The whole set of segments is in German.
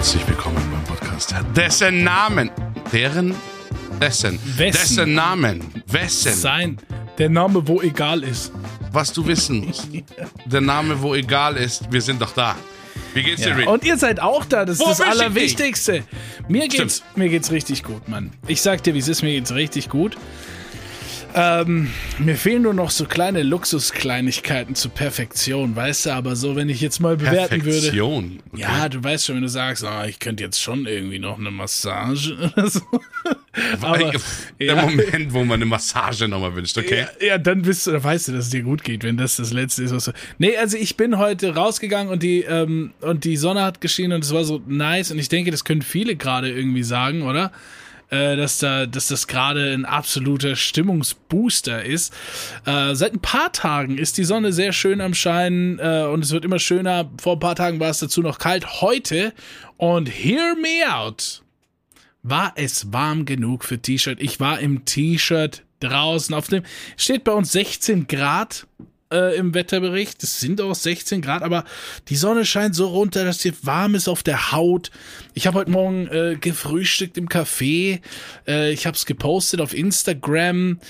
herzlich willkommen beim Podcast. Dessen Namen, deren, dessen, Wessen? dessen Namen, wessen, Sein. Der Name, wo egal ist. was du wissen musst. Der Name, wo egal ist, wir sind doch da. Wie geht's dir, Ja. Rick? Und ihr seid auch da, das ist das Allerwichtigste. Mir geht's, mir geht's richtig gut, Mann. Ich sag dir, wie es ist, mir geht's richtig gut. Ähm, mir fehlen nur noch so kleine Luxuskleinigkeiten zur Perfektion, weißt du, aber so, wenn ich jetzt mal bewerten würde. Perfektion. Okay. Ja, du weißt schon, wenn du sagst, ah, ich könnte jetzt schon irgendwie noch eine Massage oder so. aber, Der ja. Moment, wo man eine Massage nochmal wünscht, okay? Ja, ja, dann bist du, dann weißt du, dass es dir gut geht, wenn das das Letzte ist, was du. Nee, also ich bin heute rausgegangen und die, ähm, und die Sonne hat geschienen und es war so nice und ich denke, das können viele gerade irgendwie sagen, oder? Äh, dass da, dass das gerade ein absoluter Stimmungsbooster ist. Äh, seit ein paar Tagen ist die Sonne sehr schön am Scheinen äh, und es wird immer schöner. Vor ein paar Tagen war es dazu noch kalt. Heute und hear me out war es warm genug für T-Shirt. Ich war im T-Shirt draußen. Auf dem steht bei uns 16 Grad äh, im Wetterbericht. Es sind auch 16 Grad, aber die Sonne scheint so runter, dass dir warm ist auf der Haut. Ich habe heute Morgen äh, gefrühstückt im Café. Äh, ich habe es gepostet auf Instagram.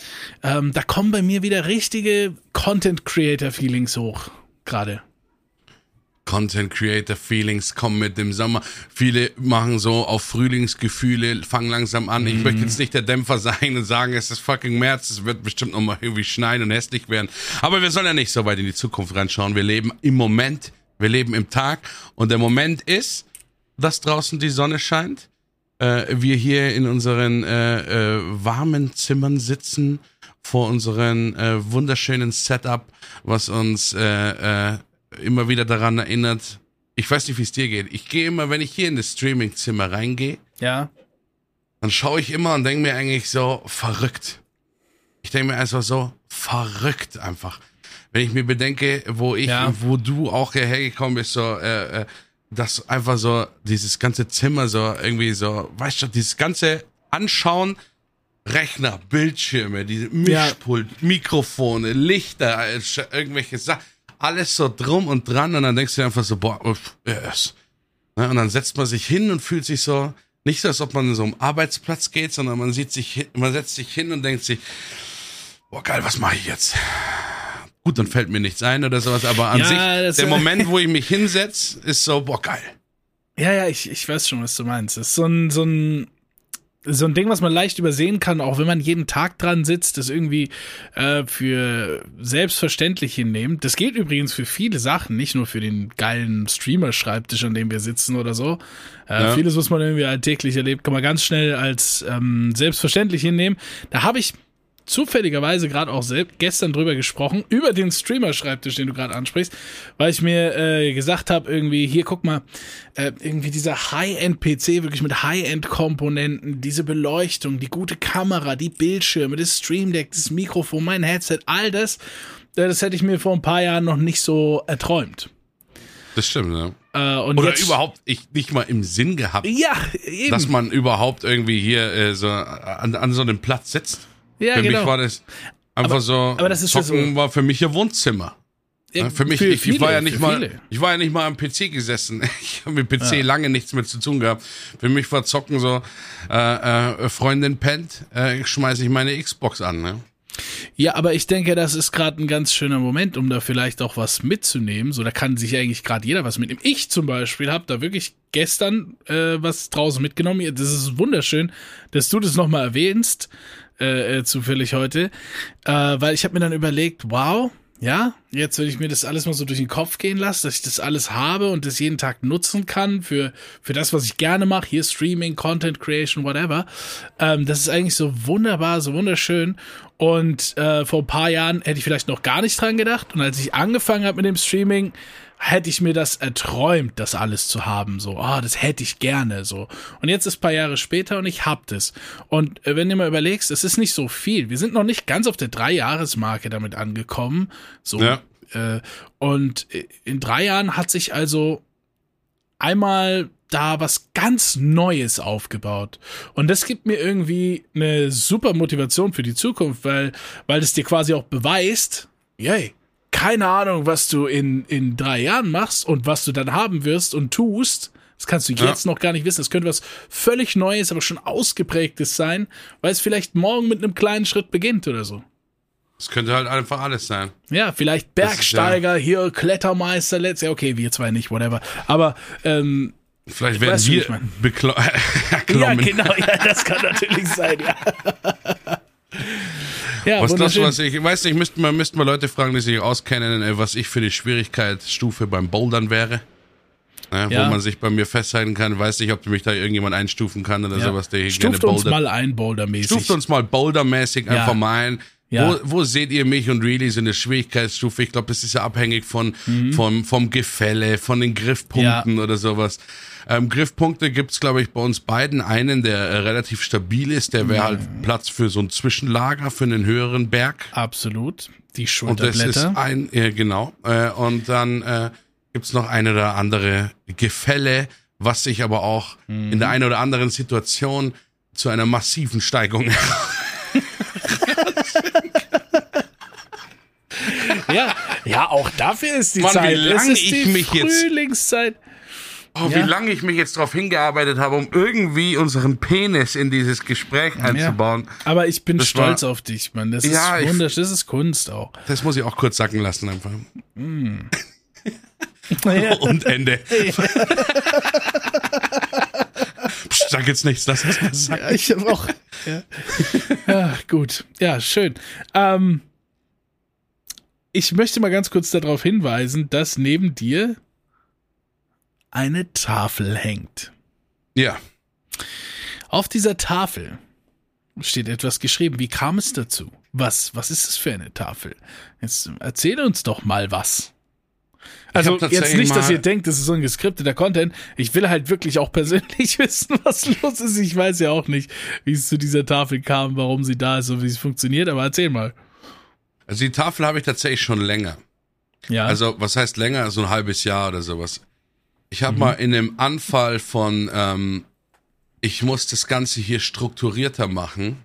Ähm, da kommen bei mir wieder richtige Content Creator Feelings hoch gerade. Content Creator Feelings kommen mit dem Sommer. Viele machen so auf Frühlingsgefühle, fangen langsam an. Ich möchte jetzt nicht der Dämpfer sein und sagen, es ist fucking März, es wird bestimmt nochmal irgendwie schneien und hässlich werden. Aber wir sollen ja nicht so weit in die Zukunft reinschauen. Wir leben im Moment, wir leben im Tag und der Moment ist, dass draußen die Sonne scheint. Äh, wir hier in unseren äh, äh, warmen Zimmern sitzen vor unseren äh, wunderschönen Setup, was uns äh, äh, immer wieder daran erinnert. Ich weiß nicht, wie es dir geht. Ich gehe immer, wenn ich hier in das Streamingzimmer reingehe, Ja. dann schaue ich immer und denke mir eigentlich so verrückt. Ich denke mir einfach so verrückt einfach. Wenn ich mir bedenke, wo ich, Ja. wo du auch hierher gekommen bist, so, äh, äh, dass einfach so dieses ganze Zimmer so irgendwie so, weißt du, dieses ganze Anschauen, Rechner, Bildschirme, diese Mischpult, Mikrofone, Lichter, äh, irgendwelche Sachen, alles so drum und dran und dann denkst du einfach so, boah, uff, yes. Ne, Und dann setzt man sich hin und fühlt sich so, nicht so, als ob man so am Arbeitsplatz geht, sondern man sieht sich man setzt sich hin und denkt sich, boah, geil, was mache ich jetzt? Gut, dann fällt mir nichts ein oder sowas, aber an Ja, sich, der Moment, wo ich mich hinsetz, ist so, boah, geil. Ja, ja, ich, ich weiß schon, was du meinst. Das ist so ein, so ein, so ein Ding, was man leicht übersehen kann, auch wenn man jeden Tag dran sitzt, das irgendwie äh, für selbstverständlich hinnehmen. Das gilt übrigens für viele Sachen, nicht nur für den geilen Streamer-Schreibtisch, an dem wir sitzen oder so. Äh, Ja. Vieles, was man irgendwie alltäglich erlebt, kann man ganz schnell als ähm, selbstverständlich hinnehmen. Da habe ich zufälligerweise gerade auch selbst gestern drüber gesprochen, über den Streamer-Schreibtisch, den du gerade ansprichst, weil ich mir äh, gesagt habe, irgendwie, hier, guck mal, äh, irgendwie dieser High-End-PC, wirklich mit High-End-Komponenten, diese Beleuchtung, die gute Kamera, die Bildschirme, das Stream Deck, das Mikrofon, mein Headset, all das, äh, das hätte ich mir vor ein paar Jahren noch nicht so erträumt. Das stimmt, ne? Äh, und Oder jetzt, überhaupt ich nicht mal im Sinn gehabt, Ja, dass man überhaupt irgendwie hier äh, so an, an so einem Platz sitzt. Ja, für genau. mich war das einfach Aber- so, aber das ist ja Zocken so- war für mich ihr Wohnzimmer. Ja, Für mich, für ich, ich viele, war ja nicht mal, viele. ich war ja nicht mal am PC gesessen. Ich habe mit PC lange nichts mehr zu tun gehabt. Für mich war Zocken so, äh, äh, Freundin pennt, äh, schmeiße ich meine Xbox an. Ne? Ja, aber ich denke, das ist gerade ein ganz schöner Moment, um da vielleicht auch was mitzunehmen. So, da kann sich eigentlich gerade jeder was mitnehmen. Ich zum Beispiel habe da wirklich gestern äh, was draußen mitgenommen. Das ist wunderschön, dass du das nochmal erwähnst, äh, äh, zufällig heute, äh, weil ich habe mir dann überlegt, wow, ja, jetzt wenn ich mir das alles mal so durch den Kopf gehen lasse, dass ich das alles habe und das jeden Tag nutzen kann für, für das, was ich gerne mache, hier Streaming, Content Creation, whatever, ähm, das ist eigentlich so wunderbar, so wunderschön. Und äh, vor ein paar Jahren hätte ich vielleicht noch gar nicht dran gedacht. Und als ich angefangen habe mit dem Streaming, hätte ich mir das erträumt, das alles zu haben. So, ah, das hätte ich gerne. So. Und jetzt ist ein paar Jahre später und ich hab das. Und äh, wenn du mal überlegst, es ist nicht so viel. Wir sind noch nicht ganz auf der Drei-Jahres-Marke damit angekommen. So. Ja. Äh, und in drei Jahren hat sich also einmal da was ganz Neues aufgebaut. Und das gibt mir irgendwie eine super Motivation für die Zukunft, weil, weil es dir quasi auch beweist, yay, keine Ahnung, was du in, in drei Jahren machst und was du dann haben wirst und tust, Das kannst du jetzt ja. noch gar nicht wissen. Es könnte was völlig Neues, aber schon ausgeprägtes sein, weil es vielleicht morgen mit einem kleinen Schritt beginnt oder so. Es könnte halt einfach alles sein. Ja, vielleicht Bergsteiger, ja hier Klettermeister, let's, ja, okay, wir zwei nicht, whatever. Aber, ähm, Vielleicht werden wir beklommen. ja, genau, ja, das kann natürlich sein, ja. ja was das, was ich, weiß nicht, müssten wir, müssten wir Leute fragen, die sich auskennen, äh, was ich für die Schwierigkeitsstufe beim Bouldern wäre. Ja, ja. Wo man sich bei mir festhalten kann. Weiß nicht, ob mich da irgendjemand einstufen kann oder ja. sowas, der hier Stuft gerne Stuft uns mal ein, Bouldermäßig. Stuft uns mal Bouldermäßig einfach mal ein. Ja. Wo, wo seht ihr mich und Really so eine Schwierigkeitsstufe? Ich glaube, das ist ja abhängig von, mhm. vom, vom Gefälle, von den Griffpunkten ja. oder sowas. Ähm, Griffpunkte gibt's glaube ich, bei uns beiden. Einen, der äh, relativ stabil ist, der wäre mhm. halt Platz für so ein Zwischenlager, für einen höheren Berg. Absolut. Die Schulterblätter. Und das ist ein, ja, genau. Äh, und dann äh, gibt's noch eine oder andere Gefälle, was sich aber auch mhm. in der einen oder anderen Situation zu einer massiven Steigung ja, ja, auch dafür ist die Mann, Zeit. Wie lange ich mich Frühlingszeit. jetzt Oh, ja. wie lange ich mich jetzt darauf hingearbeitet habe, um irgendwie unseren Penis in dieses Gespräch einzubauen. Ja. Aber ich bin das stolz war, auf dich, Mann. Das ja, ist wunderschön. Das ist Kunst auch. Das muss ich auch kurz sacken lassen einfach. Mm. Und Ende. Psst, sag jetzt nichts, lass das mal sagen. Ja, ich habe auch. Ja. ja. gut. Ja, schön. Ähm, ich möchte mal ganz kurz darauf hinweisen, dass neben dir eine Tafel hängt. Ja. Auf dieser Tafel steht etwas geschrieben. Wie kam es dazu? Was, was ist es für eine Tafel? Jetzt erzähl uns doch mal was. Also jetzt nicht, dass ihr denkt, das ist so ein geskripteter Content. Ich will halt wirklich auch persönlich wissen, was los ist. Ich weiß ja auch nicht, wie es zu dieser Tafel kam, warum sie da ist und wie sie funktioniert, aber erzähl mal. Also die Tafel habe ich tatsächlich schon länger. Ja. Also was heißt länger? So ein halbes Jahr oder sowas. Ich habe mhm. mal in einem Anfall von, ähm, ich muss das Ganze hier strukturierter machen,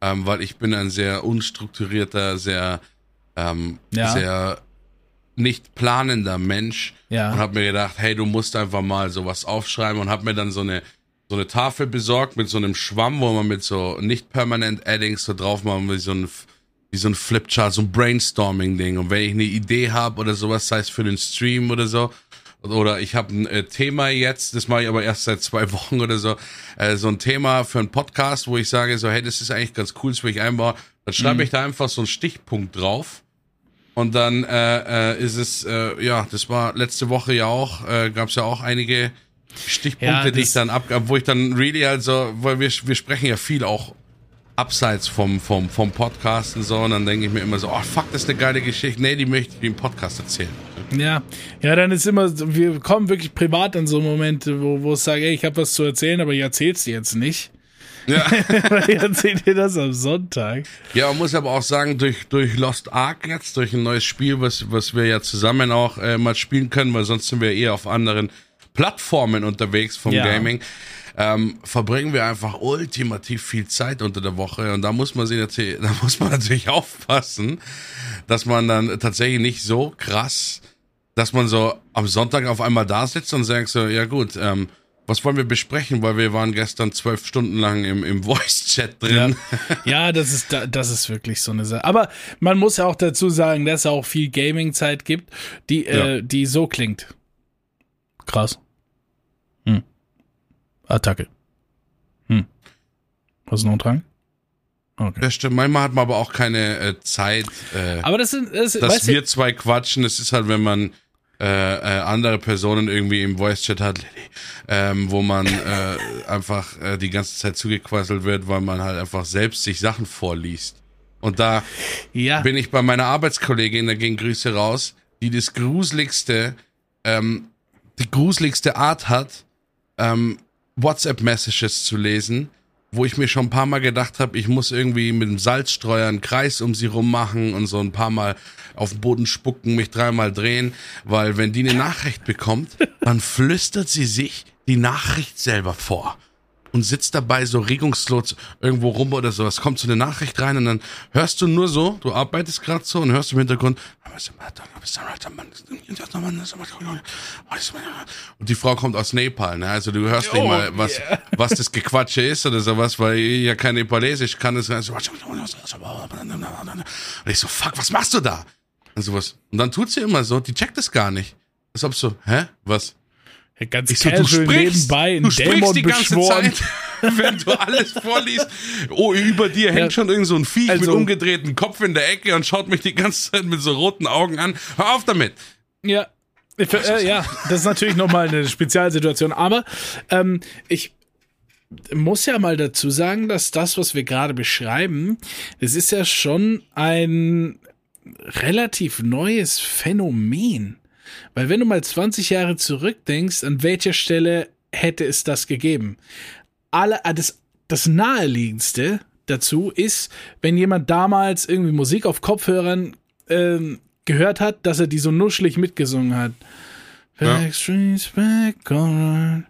ähm, weil ich bin ein sehr unstrukturierter, sehr, ähm, ja. sehr nicht planender Mensch ja. und habe mir gedacht, hey, du musst einfach mal sowas aufschreiben und habe mir dann so eine so eine Tafel besorgt mit so einem Schwamm, wo man mit so nicht permanent Addings so drauf machen, wie so ein wie so ein Flipchart, so ein Brainstorming-Ding. Und wenn ich eine Idee habe oder sowas, sei es für den Stream oder so, oder ich habe ein äh, Thema jetzt, das mache ich aber erst seit zwei Wochen oder so, äh, so ein Thema für einen Podcast, wo ich sage so, hey, das ist eigentlich ganz cool, das will ich einbauen. Dann schreibe mhm. ich da einfach so einen Stichpunkt drauf. Und dann äh, äh, ist es, äh, ja, das war letzte Woche ja auch, äh, gab es ja auch einige Stichpunkte, ja, die ich dann abgab, wo ich dann really also, weil wir, wir sprechen ja viel auch abseits vom, vom, vom Podcast und so. Und dann denke ich mir immer so, oh fuck, das ist eine geile Geschichte. Nee, die möchte ich im Podcast erzählen. Ja, ja, dann ist immer, wir kommen wirklich privat in so Momente, wo, wo ich sage, ey, ich habe was zu erzählen, aber ich erzähl's dir jetzt nicht. Ja. ich erzähl dir das am Sonntag. Ja, man muss aber auch sagen, durch, durch Lost Ark jetzt, durch ein neues Spiel, was, was wir ja zusammen auch äh, mal spielen können, weil sonst sind wir eher auf anderen Plattformen unterwegs vom ja. Gaming ähm, verbringen wir einfach ultimativ viel Zeit unter der Woche und da muss man sich natürlich, da muss man natürlich aufpassen, dass man dann tatsächlich nicht so krass, dass man so am Sonntag auf einmal da sitzt und sagt so, ja gut, ähm, was wollen wir besprechen? Weil wir waren gestern zwölf Stunden lang im, im Voice-Chat drin. Ja. ja, das ist das ist wirklich so eine Sache. Aber man muss ja auch dazu sagen, dass es auch viel Gaming-Zeit gibt, die, äh, ja. äh, die so klingt. Krass. Attacke. Hm. Hast du noch einen Drang? Okay. Das stimmt. Manchmal hat man aber auch keine äh, Zeit, äh, aber das sind, das, dass wir zwei quatschen. Es ist halt, wenn man äh, äh, andere Personen irgendwie im Voice-Chat hat, ähm, wo man äh, einfach äh, die ganze Zeit zugequasselt wird, weil man halt einfach selbst sich Sachen vorliest. Und da ja. bin ich bei meiner Arbeitskollegin, da gehen Grüße raus, die das gruseligste, ähm, die gruseligste Art hat, ähm, WhatsApp-Messages zu lesen, wo ich mir schon ein paar Mal gedacht habe, ich muss irgendwie mit dem Salzstreuer einen Kreis um sie rummachen und so ein paar Mal auf den Boden spucken, mich dreimal drehen, weil wenn die eine Nachricht bekommt, dann flüstert sie sich die Nachricht selber vor. Und sitzt dabei so regungslos irgendwo rum oder so. Es kommt so eine Nachricht rein und dann hörst du nur so, du arbeitest gerade so und hörst im Hintergrund und die Frau kommt aus Nepal, ne? Also du hörst nicht Oh, mal, was, was das Gequatsche ist oder sowas, weil ich ja kein Nepalesisch kann. Es und ich so, fuck, was machst du da? Und sowas. Und dann tut sie immer so, die checkt es gar nicht. Als ob so, hä? Was? Ja, Ganz Ich so, du sprichst, nebenbei du sprichst Dämon die ganze beschworen. Zeit, wenn du alles vorliest. Oh, über dir hängt schon irgend so ein Viech mit Also- umgedrehtem Kopf in der Ecke und schaut mich die ganze Zeit mit so roten Augen an. Hör auf damit. Ja. Ich, äh, ja, das ist natürlich nochmal eine Spezialsituation. Aber ähm, ich muss ja mal dazu sagen, dass das, was wir gerade beschreiben, das ist ja schon ein relativ neues Phänomen. Weil wenn du mal 20 Jahre zurückdenkst, an welcher Stelle hätte es das gegeben? Alle, ah, das, das naheliegendste dazu ist, wenn jemand damals irgendwie Musik auf Kopfhörern ähm, gehört hat, dass er die so nuschelig mitgesungen hat. Ja. Backstreet's back, alright.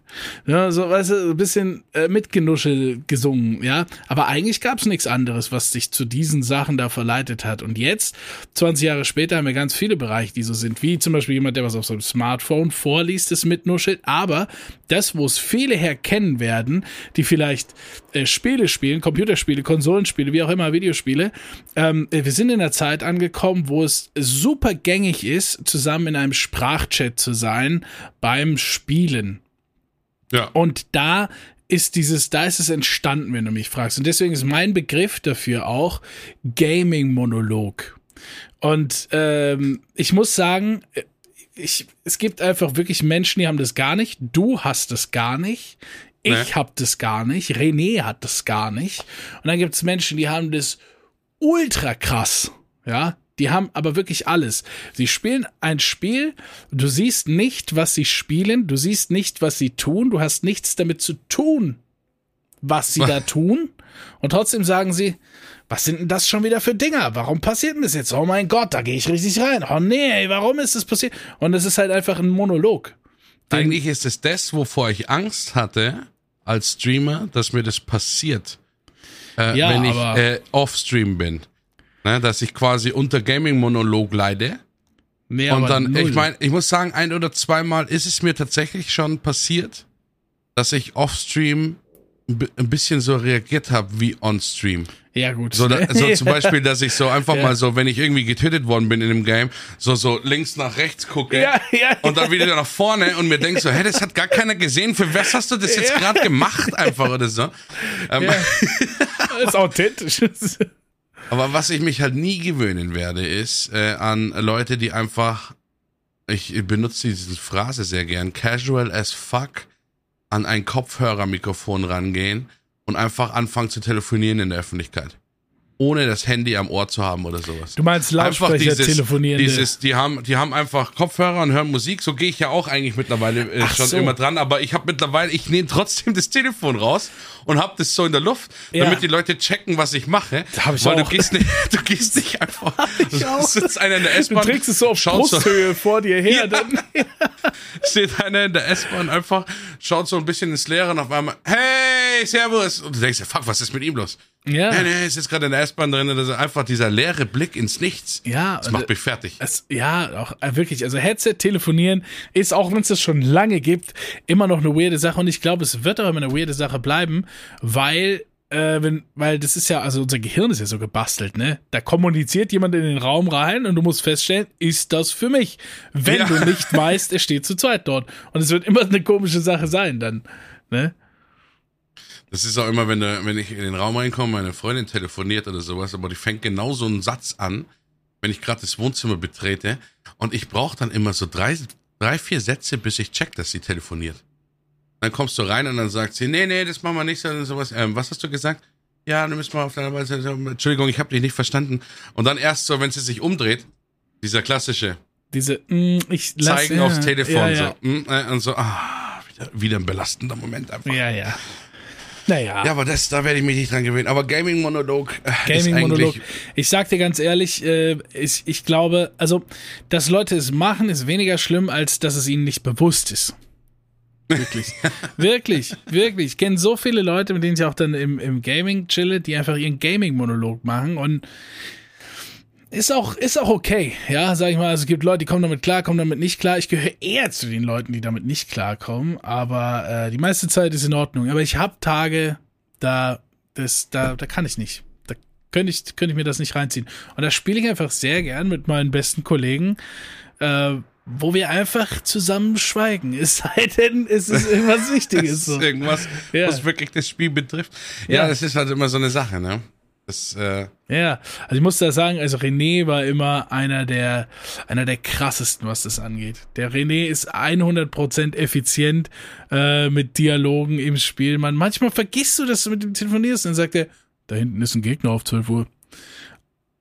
Ja, so, weißt du, ein bisschen äh, mitgenuschel gesungen, ja. Aber eigentlich gab's nichts anderes, was dich zu diesen Sachen da verleitet hat. Und jetzt, 20 Jahre später, haben wir ganz viele Bereiche, die so sind, wie zum Beispiel jemand, der was auf seinem Smartphone vorliest, das mitnuschelt. Aber das, wo es viele herkennen werden, die vielleicht äh, Spiele spielen, Computerspiele, Konsolenspiele, wie auch immer, Videospiele, ähm, wir sind in einer Zeit angekommen, wo es super gängig ist, zusammen in einem Sprachchat zu sein beim Spielen. Ja. Und da ist dieses, da ist es entstanden, wenn du mich fragst. Und deswegen ist mein Begriff dafür auch Gaming-Monolog. Und ähm, ich muss sagen, ich, es gibt einfach wirklich Menschen, die haben das gar nicht. Du hast das gar nicht. Ich Nee. hab das gar nicht. René hat das gar nicht. Und dann gibt es Menschen, die haben das ultra krass. Ja, die haben aber wirklich alles. Sie spielen ein Spiel, du siehst nicht, was sie spielen, du siehst nicht, was sie tun, du hast nichts damit zu tun, was sie da tun. Und trotzdem sagen sie, was sind denn das schon wieder für Dinger? Warum passiert denn das jetzt? Oh mein Gott, da gehe ich richtig rein. Oh nee, warum ist das passiert? Und es ist halt einfach ein Monolog. Eigentlich ist es das, wovor ich Angst hatte als Streamer, dass mir das passiert, äh, Ja, wenn ich äh, off-stream bin. Ne, dass ich quasi unter Gaming-Monolog leide. Nee, Und dann, null. ich meine, ich muss sagen, ein oder zweimal ist es mir tatsächlich schon passiert, dass ich off-stream ein bi- ein bisschen so reagiert habe wie on-stream. ja gut. So, da, so zum Beispiel, dass ich so einfach Ja. mal so, wenn ich irgendwie getötet worden bin in dem Game, so so links nach rechts gucke Ja, ja, und dann wieder nach vorne und mir denk so, hey, das hat gar keiner gesehen. Für was hast du das jetzt gerade gemacht einfach oder so? Ähm, ist authentisch. Aber was ich mich halt nie gewöhnen werde, ist äh, an Leute, die einfach, ich benutze diese Phrase sehr gern, casual as fuck an ein Kopfhörermikrofon rangehen und einfach anfangen zu telefonieren in der Öffentlichkeit. Ohne das Handy am Ohr zu haben oder sowas. Du meinst Lautsprecher telefonierende. Dieses, die haben, die haben einfach Kopfhörer und hören Musik. So gehe ich ja auch eigentlich mittlerweile äh, schon so. immer dran. Aber ich habe mittlerweile, ich nehme trotzdem das Telefon raus und habe das so in der Luft, Ja. damit die Leute checken, was ich mache. Da hab ich Weil auch. du gehst nicht, du gehst nicht einfach. ich auch. sitzt einer in der Du S-Bahn. trägst es so auf schaut so, Brusthöhe vor dir her. Ja. Dann, steht einer in der S-Bahn einfach, schaut so ein bisschen ins Leere und auf einmal, hey, servus. Und du denkst dir, fuck, was ist mit ihm los? Ja. Nee, nee, ist jetzt gerade in der S-Bahn drin. Das ist einfach dieser leere Blick ins Nichts. Ja, Das macht mich fertig. Es, ja, auch äh, wirklich. Also Headset telefonieren ist, auch wenn es das schon lange gibt, immer noch eine weirde Sache. Und ich glaube, es wird auch immer eine weirde Sache bleiben, weil, äh, wenn, weil das ist ja, also unser Gehirn ist ja so gebastelt, ne? Da kommuniziert jemand in den Raum rein und du musst feststellen, ist das für mich? Wenn Ja. du nicht weißt, er steht zu zweit dort. Und es wird immer eine komische Sache sein dann, ne? Das ist auch immer, wenn, du, wenn ich in den Raum reinkomme, meine Freundin telefoniert oder sowas, aber die fängt genau so einen Satz an, wenn ich gerade das Wohnzimmer betrete. Und ich brauche dann immer so drei, drei, vier Sätze, bis ich check, dass sie telefoniert. Dann kommst du rein und dann sagt sie, nee, nee, das machen wir nicht, sondern sowas. Ähm, was hast du gesagt? Ja, dann müssen wir auf deiner Weise. Entschuldigung, ich habe dich nicht verstanden. Und dann erst so, wenn sie sich umdreht, dieser klassische Diese, mm, ich lass, Zeigen ja, aufs Telefon ja, ja. so. mm, äh, Und so, ah, wieder, wieder ein belastender Moment einfach. Ja, ja. Naja. Ja, aber das, da werde ich mich nicht dran gewöhnen. Aber Gaming-Monolog äh, ist Gaming-Monolog. eigentlich... Ich sag dir ganz ehrlich, äh, ich, ich glaube, also, dass Leute es machen, ist weniger schlimm, als dass es ihnen nicht bewusst ist. Wirklich. wirklich, wirklich. Ich kenne so viele Leute, mit denen ich auch dann im, im Gaming chille, die einfach ihren Gaming-Monolog machen und ist auch, ist auch okay, ja, sag ich mal. Also es gibt Leute, die kommen damit klar, kommen damit nicht klar. Ich gehöre eher zu den Leuten, die damit nicht klarkommen, aber äh, die meiste Zeit ist in Ordnung. Aber ich habe Tage, da, das, da, da kann ich nicht. Da könnte ich, könnte ich mir das nicht reinziehen. Und da spiele ich einfach sehr gern mit meinen besten Kollegen. Äh, wo wir einfach zusammen schweigen. Es sei denn, es ist irgendwas Wichtiges. So. irgendwas, ja. was wirklich das Spiel betrifft. Ja, ja, das ist halt immer so eine Sache, ne? Das, äh ja, also ich muss da sagen, also René war immer einer der, einer der krassesten, was das angeht. Der René ist 100% effizient äh, mit Dialogen im Spiel. Man, manchmal vergisst du, dass du mit ihm telefonierst und dann sagt er, da hinten ist ein Gegner auf 12 Uhr.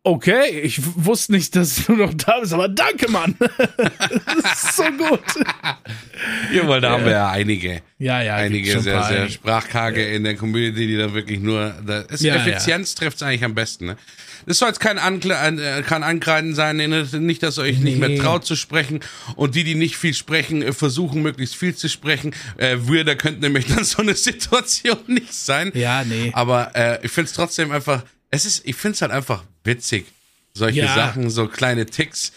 Okay, ich wusste nicht, dass du noch da bist, aber danke, Mann. das ist so gut. Ja, weil da ja. haben wir ja einige. Ja, ja. Einige sehr, sehr sprachkarge ja. in der Community, die da wirklich nur, da ist ja, Effizienz trifft es eigentlich am besten, ne? Das soll jetzt kein, Ankle äh, kein Ankreiden sein, ne? nicht, dass ihr euch nicht mehr traut zu sprechen. Und die, die nicht viel sprechen, äh, versuchen möglichst viel zu sprechen. Äh, wir, da könnte nämlich dann so eine Situation nicht sein. Ja, nee. Aber äh, ich finde es trotzdem einfach, es ist, ich finde es halt einfach witzig. Solche ja. Sachen, so kleine Ticks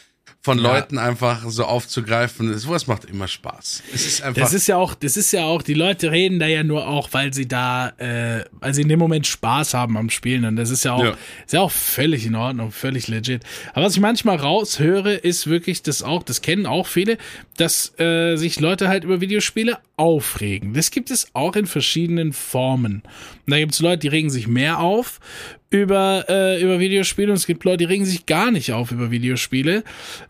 von ja. Leuten einfach so aufzugreifen. Sowas macht immer Spaß. Es ist einfach. Das ist ja auch, das ist ja auch, die Leute reden da ja nur auch, weil sie da, äh, weil sie in dem Moment Spaß haben am Spielen. Und das ist ja auch, ja. ist ja auch völlig in Ordnung, völlig legit. Aber was ich manchmal raushöre, ist wirklich das auch, das kennen auch viele, dass äh, sich Leute halt über Videospiele aufregen. Das gibt es auch in verschiedenen Formen. Und da gibt es Leute, die regen sich mehr auf über, äh, über Videospiele und es gibt Leute, die regen sich gar nicht auf über Videospiele.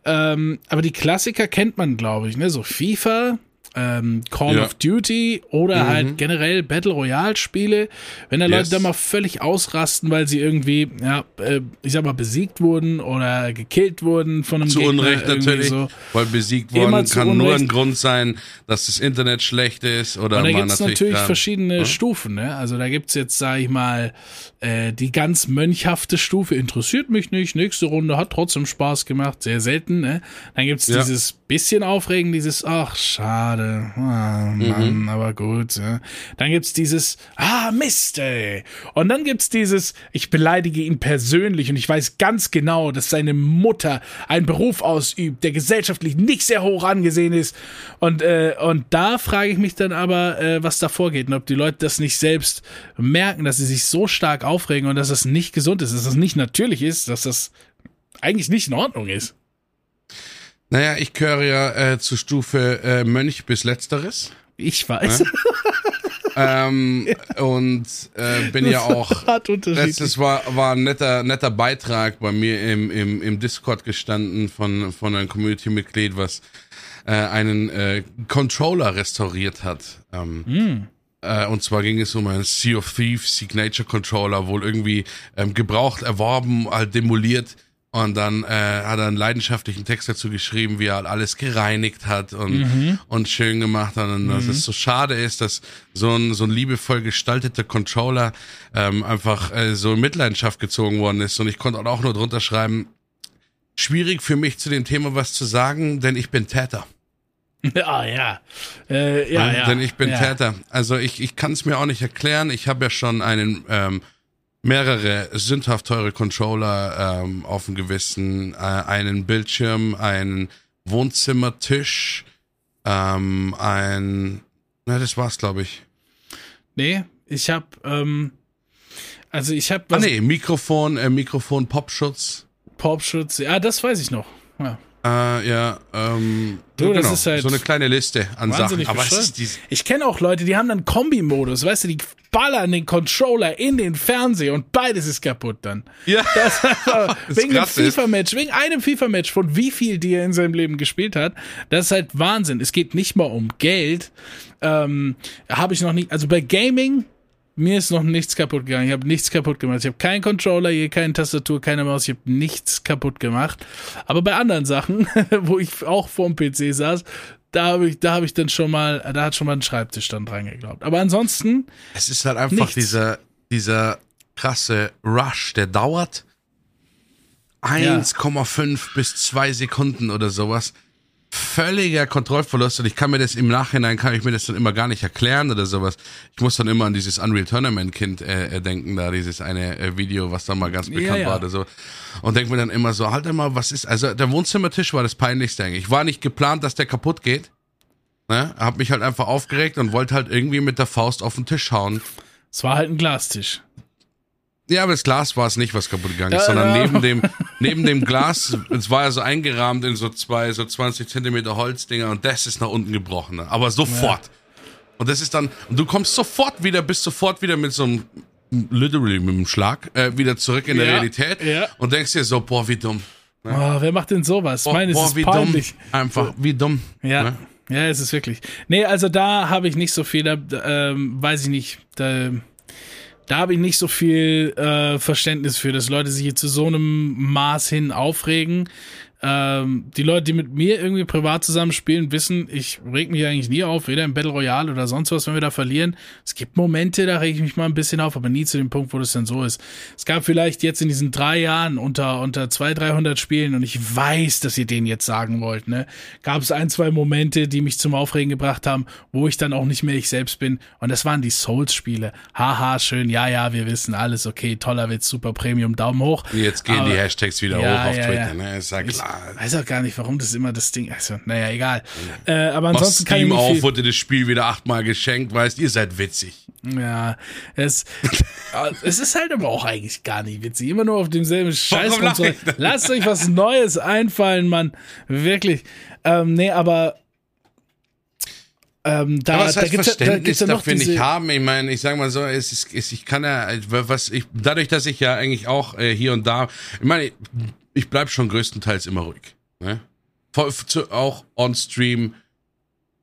Ähm, aber die Klassiker kennt man, glaube ich, ne? So FIFA, ähm, Call ja. of Duty oder mhm. halt generell Battle Royale Spiele, wenn da Leute yes. da mal völlig ausrasten, weil sie irgendwie, ja, äh, ich sag mal, besiegt wurden oder gekillt wurden von einem Zu Gegner Unrecht natürlich, so. weil besiegt worden kann Unrecht. nur ein Grund sein, dass das Internet schlecht ist oder Und da gibt es natürlich, natürlich verschiedene ja? Stufen, ne? Also da gibt's jetzt, sag ich mal, äh, die ganz mönchhafte Stufe interessiert mich nicht, nächste Runde hat trotzdem Spaß gemacht, sehr selten, ne? Dann gibt's ja. dieses bisschen Aufregen, dieses, ach, schade, schade. Ah, Mann, mhm. aber gut. Ja. Dann gibt's dieses, ah, Mist, ey. Und dann gibt's dieses, ich beleidige ihn persönlich und ich weiß ganz genau, dass seine Mutter einen Beruf ausübt, der gesellschaftlich nicht sehr hoch angesehen ist. Und, äh, und da frage ich mich dann aber, äh, was da vorgeht und ob die Leute das nicht selbst merken, dass sie sich so stark aufregen und dass das nicht gesund ist, dass das nicht natürlich ist, dass das eigentlich nicht in Ordnung ist. Naja, ich gehöre ja äh, zur Stufe äh, Mönch bis Letzteres. Ich weiß. Ja? ähm, und äh, bin ja auch. Letztes war, war ein netter, netter Beitrag bei mir im, im, im Discord gestanden von, von einem Community-Mitglied, was äh, einen äh, Controller restauriert hat. Ähm, mm. Äh, und zwar ging es um einen Sea of Thieves Signature Controller, wohl irgendwie ähm, gebraucht, erworben, halt demoliert und dann äh, hat er einen leidenschaftlichen Text dazu geschrieben, wie er alles gereinigt hat und, mhm. und schön gemacht hat. Und mhm. dass es so schade ist, dass so ein, so ein liebevoll gestalteter Controller ähm, einfach äh, so in Mitleidenschaft gezogen worden ist. Und ich konnte auch nur drunter schreiben, schwierig für mich zu dem Thema was zu sagen, denn ich bin Täter. Ja, ja. Äh, ja, ja. Denn ich bin ja. Täter. Also ich, ich kann es mir auch nicht erklären. Ich habe ja schon einen ähm, mehrere sündhaft teure Controller ähm, auf dem Gewissen, äh, einen Bildschirm, einen Wohnzimmertisch, ähm, ein, na, das war's, glaube ich. Nee, ich habe, ähm, also ich habe. Ah nee, Mikrofon, äh, Mikrofon, Popschutz. Popschutz, ja, das weiß ich noch. Ja. Äh, ja, ähm, du, genau, das ist halt so eine kleine Liste an Sachen. Aber ich kenne auch Leute, die haben dann Kombi-Modus, weißt du, die ballern den Controller in den Fernseher und beides ist kaputt dann. Ja. Das, das wegen einem FIFA-Match, wegen einem FIFA-Match, von wie viel die er in seinem Leben gespielt hat. Das ist halt Wahnsinn. Es geht nicht mal um Geld. Ähm, habe ich noch nicht, also bei Gaming mir ist noch nichts kaputt gegangen. Ich habe nichts kaputt gemacht. Ich habe keinen Controller, hier keine Tastatur, keine Maus. Ich habe nichts kaputt gemacht. Aber bei anderen Sachen, wo ich auch vorm PC saß, da habe ich, da habe ich dann schon mal, da hat schon mal ein Schreibtisch dann dran geglaubt. Aber ansonsten. Es ist halt einfach nichts. dieser, dieser krasse Rush, der dauert 1,5 ja. bis 2 Sekunden oder sowas. Völliger Kontrollverlust und ich kann mir das im Nachhinein, kann ich mir das dann immer gar nicht erklären oder sowas. Ich muss dann immer an dieses Unreal Tournament Kind äh, denken, da dieses eine äh, Video, was dann mal ganz bekannt ja, ja. war oder so. Und denke mir dann immer so, halt mal, was ist, also der Wohnzimmertisch war das peinlichste eigentlich. War nicht geplant, dass der kaputt geht. Ne? Hab mich halt einfach aufgeregt und wollte halt irgendwie mit der Faust auf den Tisch hauen. Es war halt ein Glastisch. Ja, aber das Glas war es nicht, was kaputt gegangen ist, ja, sondern ja. neben dem, neben dem Glas, es war ja so eingerahmt in so zwei, so 20 Zentimeter Holzdinger und das ist nach unten gebrochen. Aber sofort. Ja. Und das ist dann, und du kommst sofort wieder, bist sofort wieder mit so einem, literally mit einem Schlag, äh, wieder zurück in der Realität und denkst dir so, boah, wie dumm. Ne? Oh, wer macht denn sowas? Boah, Meine, boah, ist wie peinlich. dumm. Einfach, wie dumm. Ja. Ne? Ja, es ist wirklich. Nee, also da habe ich nicht so viel, da, ähm, weiß ich nicht. Da, da habe ich nicht so viel äh, Verständnis für, dass Leute sich hier zu so einem Maß hin aufregen ähm, die Leute, die mit mir irgendwie privat zusammen spielen, wissen, ich reg mich eigentlich nie auf, weder im Battle Royale oder sonst was, wenn wir da verlieren. Es gibt Momente, da reg ich mich mal ein bisschen auf, aber nie zu dem Punkt, wo das dann so ist. Es gab vielleicht jetzt in diesen drei Jahren unter, unter 200, 300 Spielen, und ich weiß, dass ihr den jetzt sagen wollt, ne, gab es ein, zwei Momente, die mich zum Aufregen gebracht haben, wo ich dann auch nicht mehr ich selbst bin. Und das waren die Souls-Spiele. Haha, schön, ja, ja, wir wissen, alles okay, toller Witz, super Premium, Daumen hoch. Jetzt gehen aber, die Hashtags wieder ja, hoch auf ja, Twitter, ja. ne, ist ja klar. Ich weiß auch gar nicht, warum das immer das Ding. Also, naja, egal. Äh, aber ansonsten Mach kann ich. auf, wurde das Spiel wieder achtmal geschenkt, weißt, ihr seid witzig. Ja, es, es ist halt aber auch eigentlich gar nicht witzig. Immer nur auf demselben Scheiß. Lasst euch was Neues einfallen, Mann. Wirklich. Ähm, nee, aber ähm, da, aber was heißt da Verständnis da dafür nicht haben? Ich meine, ich sage mal so, es ist, es, ich kann ja, was ich, dadurch, dass ich ja eigentlich auch äh, hier und da, ich meine, ich bleib schon größtenteils immer ruhig. Ne? Auch on Stream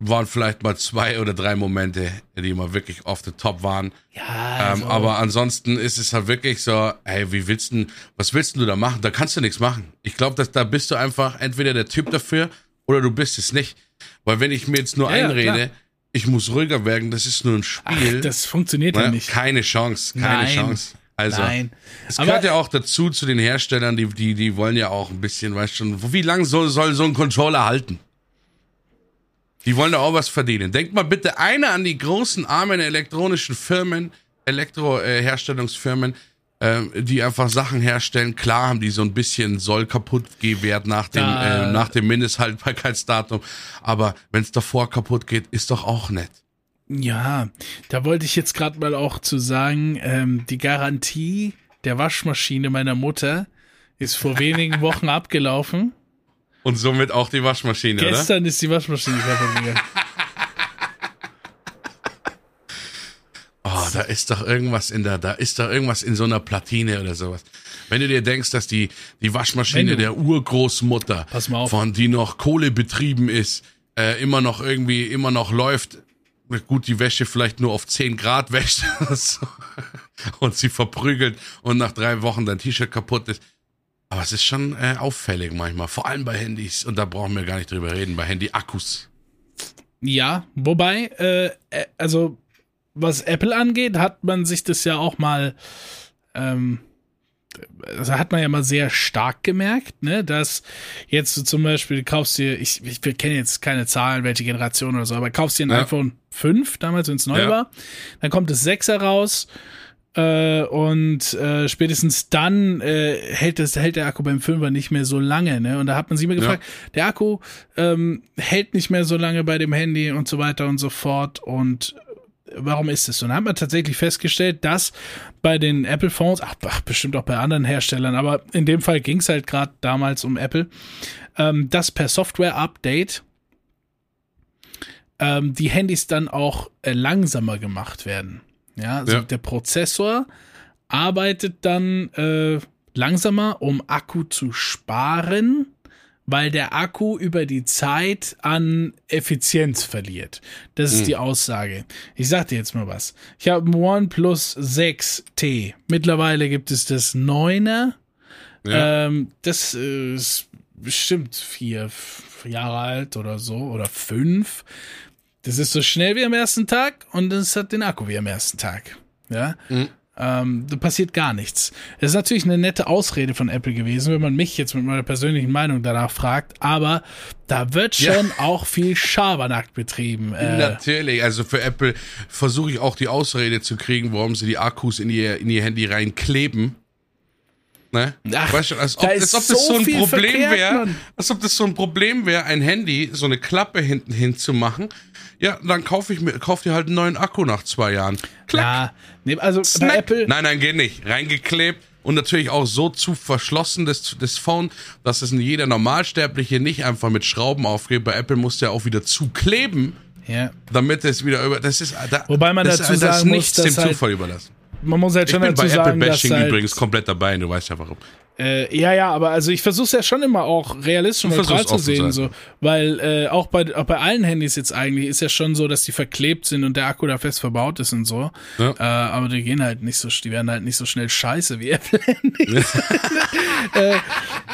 waren vielleicht mal zwei oder drei Momente, die mal wirklich off the top waren. Ja. Ähm, also. aber ansonsten ist es halt wirklich so, ey, wie willst du, was willst du da machen? Da kannst du nichts machen. Ich glaube, dass da bist du einfach entweder der Typ dafür oder du bist es nicht. Weil wenn ich mir jetzt nur ja, einrede, ja, ich muss ruhiger werden, das ist nur ein Spiel. Ach, das funktioniert ja nicht. Keine Chance, keine Nein. Chance. Also, Nein. es gehört ja auch dazu zu den Herstellern, die, die, die wollen ja auch ein bisschen, weißt schon, wie lange soll, soll so ein Controller halten? Die wollen da auch was verdienen. Denkt mal bitte einer an die großen armen elektronischen Firmen, Elektroherstellungsfirmen, äh, die einfach Sachen herstellen. Klar haben die so ein bisschen soll kaputt Wert nach dem, äh, nach dem Mindesthaltbarkeitsdatum. Aber wenn es davor kaputt geht, ist doch auch nett. Ja, da wollte ich jetzt gerade mal auch zu sagen, ähm, die Garantie der Waschmaschine meiner Mutter ist vor wenigen Wochen abgelaufen. Und somit auch die Waschmaschine, Gestern oder? Gestern ist die Waschmaschine kaputt gegangen. Oh, da ist doch irgendwas in der, da ist doch irgendwas in so einer Platine oder sowas. Wenn du dir denkst, dass die, die Waschmaschine der Urgroßmutter, von die noch Kohle betrieben ist, äh, immer noch irgendwie, immer noch läuft, gut die Wäsche vielleicht nur auf 10 Grad wäscht und sie verprügelt und nach drei Wochen dein T-Shirt kaputt ist. Aber es ist schon äh, auffällig manchmal, vor allem bei Handys. Und da brauchen wir gar nicht drüber reden, bei Handy-Akkus. Ja, wobei, äh, äh also was Apple angeht, hat man sich das ja auch mal ähm, das hat man ja mal sehr stark gemerkt, ne, dass jetzt du zum Beispiel kaufst dir, ich, ich kenne jetzt keine Zahlen, welche Generation oder so, aber kaufst dir ein ja. iPhone 5, damals, wenn es neu ja. war, dann kommt das 6er raus, äh, und äh, spätestens dann äh, hält, das, hält der Akku beim 5er nicht mehr so lange. Ne? Und da hat man sich immer gefragt, ja. der Akku ähm, hält nicht mehr so lange bei dem Handy und so weiter und so fort. Und warum ist es so? Und dann hat man tatsächlich festgestellt, dass bei den Apple Phones, ach, ach bestimmt auch bei anderen Herstellern, aber in dem Fall ging es halt gerade damals um Apple, ähm, dass per Software-Update ähm, die Handys dann auch äh, langsamer gemacht werden. Ja, also ja. der Prozessor arbeitet dann äh, langsamer, um Akku zu sparen weil der Akku über die Zeit an Effizienz verliert. Das ist hm. die Aussage. Ich sag dir jetzt mal was. Ich habe ein OnePlus 6T. Mittlerweile gibt es das 9er. Ja. Ähm, das ist bestimmt vier Jahre alt oder so oder fünf. Das ist so schnell wie am ersten Tag und es hat den Akku wie am ersten Tag. Ja. Mhm. Ähm, da passiert gar nichts. Es ist natürlich eine nette Ausrede von Apple gewesen, wenn man mich jetzt mit meiner persönlichen Meinung danach fragt, aber da wird schon ja. auch viel Schabernack betrieben. Äh, natürlich, also für Apple versuche ich auch die Ausrede zu kriegen, warum sie die Akkus in ihr, in ihr Handy reinkleben. Ne? Ach, weißt du, als ob, als ob das so ein Problem wäre, als ob das so ein Problem wäre, ein Handy, so eine Klappe hinten hinzumachen. Ja, dann kaufe ich mir, kauf dir halt einen neuen Akku nach zwei Jahren. Klack. Ja, nee, also Snack. bei Apple. Nein, nein, geht nicht. Reingeklebt und natürlich auch so zu verschlossen, das, das Phone, dass es jeder Normalsterbliche nicht einfach mit Schrauben aufgeht. Bei Apple muss der auch wieder zukleben. Ja. Damit es wieder über. Das ist. Da, Wobei man das, dazu sagen das muss, nichts dem halt Zufall überlassen man muss halt schon ich bin dazu bei sagen, Apple Bashing halt, übrigens komplett dabei, du weißt ja warum. Äh, ja, ja, aber also ich versuche es ja schon immer auch realistisch und neutral zu sehen, so, weil äh, auch bei auch bei allen Handys jetzt eigentlich ist ja schon so, dass die verklebt sind und der Akku da fest verbaut ist und so. Ja. Äh, aber die gehen halt nicht so, die werden halt nicht so schnell scheiße wie Apple Handys. äh,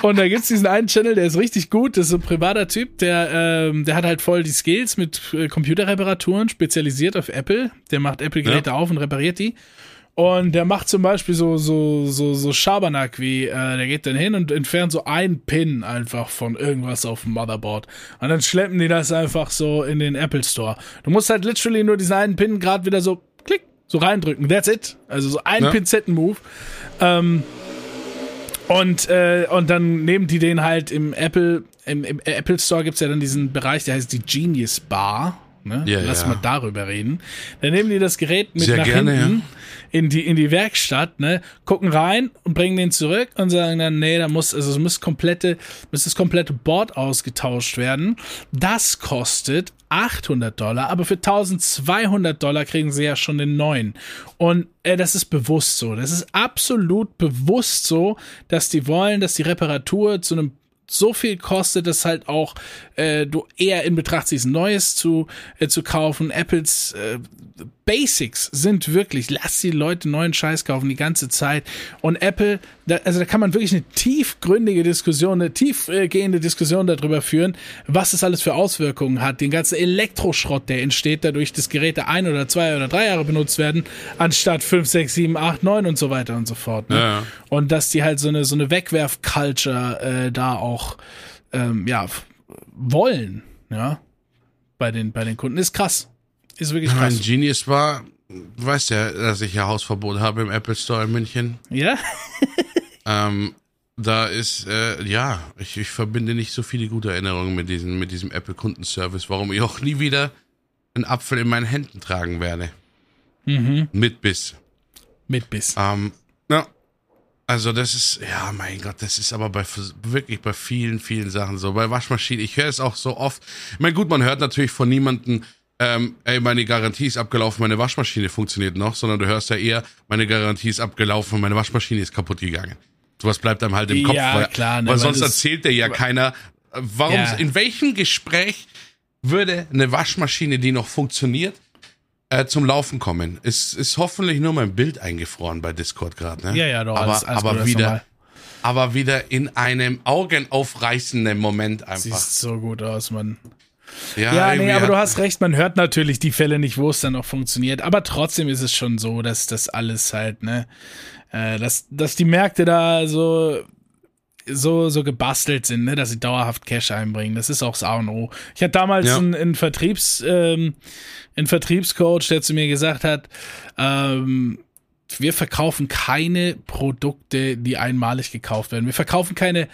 und da gibt's diesen einen Channel, der ist richtig gut, das ist so ein privater Typ, der ähm, der hat halt voll die Skills mit äh, Computerreparaturen, spezialisiert auf Apple. Der macht Apple Geräte ja. auf und repariert die. Und der macht zum Beispiel so, so, so, so Schabernack wie, äh, der geht dann hin und entfernt so einen Pin einfach von irgendwas auf dem Motherboard. Und dann schleppen die das einfach so in den Apple Store. Du musst halt literally nur diesen einen Pin gerade wieder so klick, so reindrücken. That's it. Also so ein ja. Pinzetten-Move. Ähm, und, äh, und dann nehmen die den halt im Apple, im, im Apple Store gibt's ja dann diesen Bereich, der heißt die Genius Bar. Ne? Ja, Lass ja. mal darüber reden. Dann nehmen die das Gerät mit Sehr nach gerne, hinten. Ja in die, in die Werkstatt, ne, gucken rein und bringen den zurück und sagen dann, nee, da muss, also es muss komplette, muss das komplette Board ausgetauscht werden. Das kostet 800 Dollar, aber für 1200 Dollar kriegen sie ja schon den neuen. Und äh, das ist bewusst so. Das ist absolut bewusst so, dass die wollen, dass die Reparatur zu einem so viel kostet, dass halt auch äh, du eher in Betracht ziehst, Neues zu, äh, zu kaufen. Apples äh, Basics sind wirklich, lass die Leute neuen Scheiß kaufen die ganze Zeit. Und Apple, da, also da kann man wirklich eine tiefgründige Diskussion, eine tiefgehende Diskussion darüber führen, was es alles für Auswirkungen hat. Den ganzen Elektroschrott, der entsteht, dadurch, dass Geräte ein oder zwei oder drei Jahre benutzt werden, anstatt fünf, sechs, sieben, acht, neun und so weiter und so fort. Ne? Ja. Und dass die halt so eine, so eine Wegwerf-Culture äh, da auch ähm, ja, wollen, ja, bei den, bei den Kunden, ist krass. Ist wirklich krass. Mein Genius war, du weißt ja, dass ich ja Hausverbot habe im Apple Store in München. Ja? ähm, da ist, äh, ja, ich, ich verbinde nicht so viele gute Erinnerungen mit diesem, mit diesem Apple-Kundenservice, warum ich auch nie wieder einen Apfel in meinen Händen tragen werde. Mhm. Mit Biss. Mit Biss. Ähm, ja, also das ist, ja, mein Gott, das ist aber bei wirklich bei vielen, vielen Sachen so. Bei Waschmaschinen, ich höre es auch so oft. Ich meine, gut, man hört natürlich von niemandem, ähm, ey, meine Garantie ist abgelaufen, meine Waschmaschine funktioniert noch, sondern du hörst ja eher, meine Garantie ist abgelaufen, meine Waschmaschine ist kaputt gegangen. Sowas bleibt einem halt im Kopf, ja, weil, klar, ne, weil sonst erzählt dir ja keiner, warum, ja. in welchem Gespräch würde eine Waschmaschine, die noch funktioniert, äh, zum Laufen kommen. Ist, ist hoffentlich nur mein Bild eingefroren bei Discord gerade, ne? Ja, ja, doch, aber, alles, alles aber wieder, aber wieder in einem augenaufreißenden Moment einfach. Sieht so gut aus, Mann. Ja, ja nee, aber du hast recht, man hört natürlich die Fälle nicht, wo es dann noch funktioniert. Aber trotzdem ist es schon so, dass das alles halt, ne, äh, dass, dass die Märkte da so so, so gebastelt sind, ne, dass sie dauerhaft Cash einbringen. Das ist auch das A und O. Ich hatte damals ja. einen, einen Vertriebs, ähm, einen Vertriebscoach, der zu mir gesagt hat, ähm, wir verkaufen keine Produkte, die einmalig gekauft werden. Wir verkaufen keine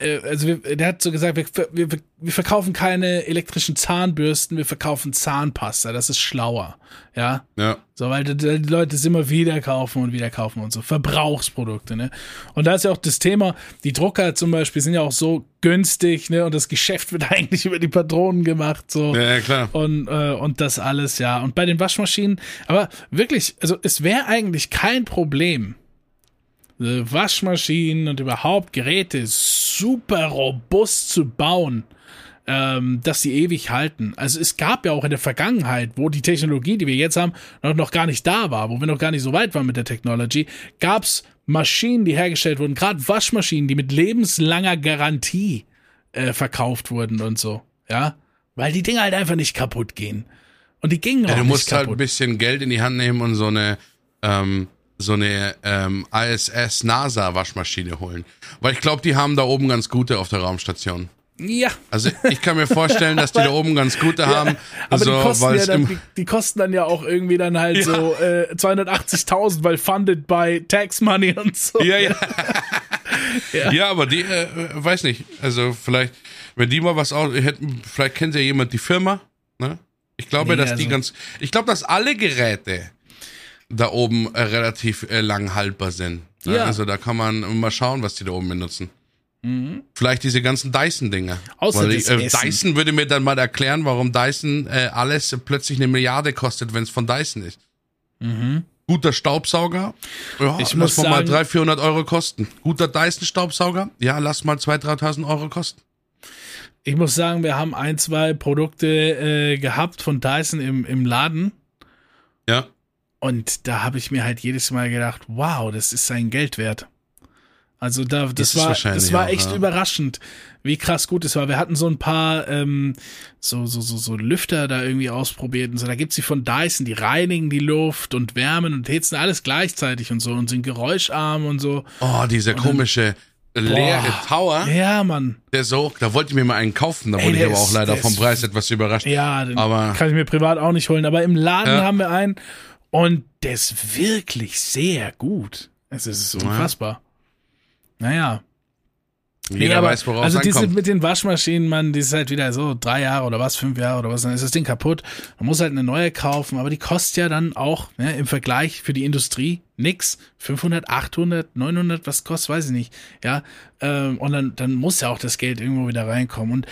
also wir, der hat so gesagt, wir, wir, wir verkaufen keine elektrischen Zahnbürsten, wir verkaufen Zahnpasta, das ist schlauer. Ja. Ja. So, weil die, Leute es immer wieder kaufen und wieder kaufen und so. Verbrauchsprodukte, ne? Und da ist ja auch das Thema, die Drucker zum Beispiel sind ja auch so günstig, ne? Und das Geschäft wird eigentlich über die Patronen gemacht, so. Ja, ja klar. Und, äh, und das alles, ja. Und bei den Waschmaschinen, aber wirklich, also es wäre eigentlich kein Problem, Waschmaschinen und überhaupt Geräte super robust zu bauen, ähm, dass sie ewig halten. Also es gab ja auch in der Vergangenheit, wo die Technologie, die wir jetzt haben, noch, noch gar nicht da war, wo wir noch gar nicht so weit waren mit der Technology, gab es Maschinen, die hergestellt wurden, gerade Waschmaschinen, die mit lebenslanger Garantie äh, verkauft wurden und so. Ja, weil die Dinge halt einfach nicht kaputt gehen. Und die gingen ja, auch du nicht musst kaputt. halt ein bisschen Geld in die Hand nehmen und so eine ähm, so eine ähm, ISS NASA Waschmaschine holen, weil ich glaube, die haben da oben ganz gute auf der Raumstation. Ja. Also ich kann mir vorstellen, dass die da oben ganz gute haben. Aber so, die, kosten ja dann, die, die kosten dann ja auch irgendwie dann halt Ja. so äh, 280.000, weil funded by Tax Money und so. Ja, ja. ja. aber die, äh, weiß nicht. Also vielleicht, wenn die mal was auch hätten, vielleicht kennt ja jemand die Firma. Ne? Ich glaube, Nee, dass die also- ganz. Ich glaube, dass alle Geräte da oben äh, relativ äh, lang haltbar sind. Ne? Ja. Also da kann man mal schauen, was die da oben benutzen. Vielleicht diese ganzen Dyson-Dinger. Mhm. Außer die, äh. Dyson würde mir dann mal erklären, warum Dyson äh, alles plötzlich eine Milliarde kostet, wenn es von Dyson ist. Guter Staubsauger, ja, Mhm. Ich lass muss mal mal sagen- 300, 400 Euro kosten. Guter Dyson-Staubsauger, ja, lass mal 2.000, 3.000 Euro kosten. Ich muss sagen, wir haben ein, zwei Produkte äh, gehabt von Dyson im, im Laden. Ja. Und da habe ich mir halt jedes Mal gedacht, wow, das ist sein Geld wert. Also da, das es war, das war auch, echt ja. überraschend, wie krass gut es war. Wir hatten so ein paar ähm, so, so, so, so Lüfter da irgendwie ausprobiert und so. Da gibt's die von Dyson, die reinigen die Luft und wärmen und hitzen alles gleichzeitig und so und sind geräuscharm und so. Oh, dieser komische leere Boah. Tower, Ja, Mann. der so, da wollte ich mir mal einen kaufen, da Ey, wurde ich aber auch ist- leider der vom Preis etwas überrascht. Ja, den Aber- kann ich mir privat auch nicht holen. Aber im Laden Ja. haben wir einen und der ist wirklich sehr gut. Es ist unfassbar. Naja. Jeder Nee, aber, weiß, worauf also es diese mit den Waschmaschinen, man, die ist halt wieder so drei Jahre oder was, fünf Jahre oder was, dann ist das Ding kaputt. Man muss halt eine neue kaufen, aber die kostet ja dann auch ne, im Vergleich für die Industrie nix. 500, 800, 900, was kostet, weiß ich nicht. Ja, ähm, und dann, dann muss ja auch das Geld irgendwo wieder reinkommen. Und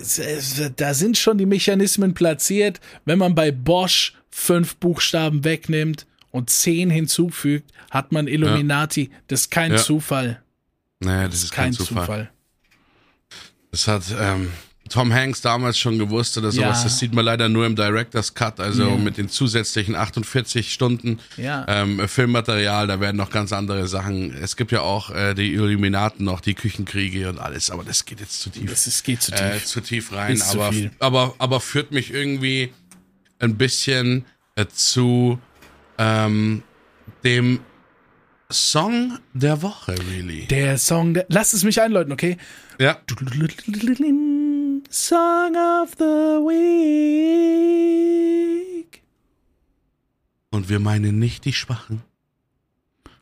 es- da sind schon die Mechanismen platziert, wenn man bei Bosch fünf Buchstaben wegnimmt und zehn hinzufügt, hat man Illuminati. Das ist kein Ja. Zufall. Naja, das ist kein, Zufall. Das hat ähm, Tom Hanks damals schon gewusst oder sowas. Ja. Das sieht man leider nur im Director's Cut, also Ja. mit den zusätzlichen 48 Stunden Ja. ähm, Filmmaterial. Da werden noch ganz andere Sachen. Es gibt ja auch äh, die Illuminaten noch, die Küchenkriege und alles, aber das geht jetzt zu tief. Das ist, geht zu tief. äh, zu tief rein, Ist aber, aber, aber führt mich irgendwie ein bisschen äh, zu ähm, dem Song der Woche, really. Der Song, der, lasst es mich einläuten, okay? ja. Song of the Week. Und wir meinen nicht die Schwachen.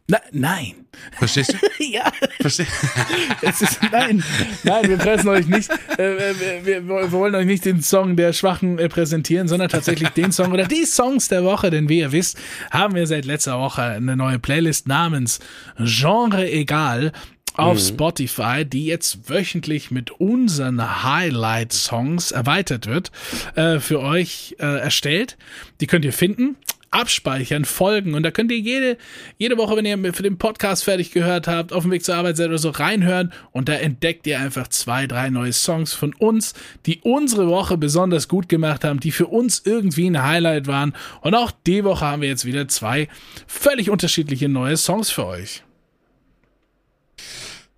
Na, nein. Verstehst du? ja, Verstehst es ist, nein, nein, wir pressen euch nicht, äh, wir, wir, wir wollen euch nicht den Song der Schwachen äh, präsentieren, sondern tatsächlich den Song oder die Songs der Woche, denn wie ihr wisst, haben wir seit letzter Woche eine neue Playlist namens Genre Egal auf Spotify, die jetzt wöchentlich mit unseren Highlight-Songs erweitert wird, äh, für euch äh, erstellt. Die könnt ihr finden abspeichern, folgen. Und da könnt ihr jede, jede Woche, wenn ihr für den Podcast fertig gehört habt, auf dem Weg zur Arbeit seid oder so, reinhören. Und da entdeckt ihr einfach zwei, drei neue Songs von uns, die unsere Woche besonders gut gemacht haben, die für uns irgendwie ein Highlight waren. Und auch die Woche haben wir jetzt wieder zwei völlig unterschiedliche neue Songs für euch.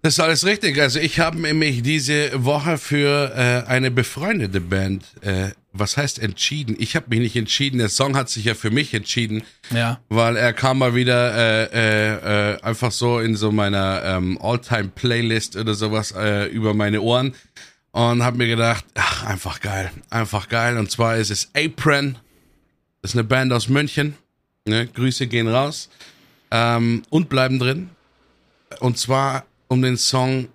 Das ist alles richtig. Also ich habe mich diese Woche für äh, eine befreundete Band, äh, was heißt entschieden? Ich habe mich nicht entschieden. Der Song hat sich ja für mich entschieden, Ja. weil er kam mal wieder äh, äh, äh, einfach so in so meiner ähm, All-Time-Playlist oder sowas äh, über meine Ohren und habe mir gedacht, ach, einfach geil, einfach geil. Und zwar ist es Apron. Das ist eine Band aus München. Ne? Grüße gehen raus ähm, und bleiben drin. Und zwar um den Song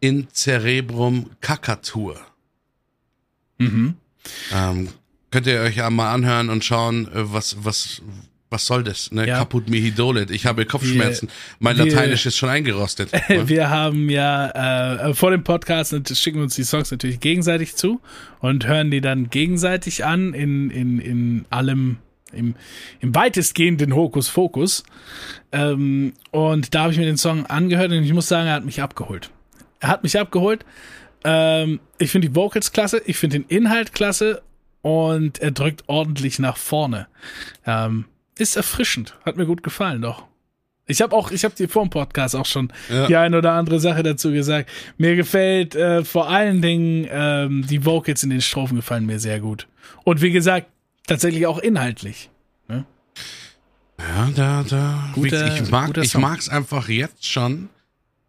In Cerebrum Kakatur. Mhm. Ähm, könnt ihr euch ja mal anhören und schauen, äh, was, was, was soll das? Ne? Ja. Kaput mihi dolet. Ich habe Kopfschmerzen. mein wir- Lateinisch ist schon eingerostet. Wir haben ja äh, vor dem Podcast schicken wir uns die Songs natürlich gegenseitig zu und hören die dann gegenseitig an in, in, in allem, im, im weitestgehenden Hokuspokus. Ähm, und da habe ich mir den Song angehört und ich muss sagen, er hat mich abgeholt. Er hat mich abgeholt. Ähm, ich finde die Vocals klasse, ich finde den Inhalt klasse und er drückt ordentlich nach vorne. Ähm, ist erfrischend, hat mir gut gefallen, doch. Ich habe auch, ich habe dir vor dem Podcast auch schon Ja. die eine oder andere Sache dazu gesagt. Mir gefällt äh, vor allen Dingen ähm, die Vocals in den Strophen gefallen mir sehr gut. Und wie gesagt, tatsächlich auch inhaltlich. Ja, da, da. Guter- ich mag mag's einfach jetzt schon.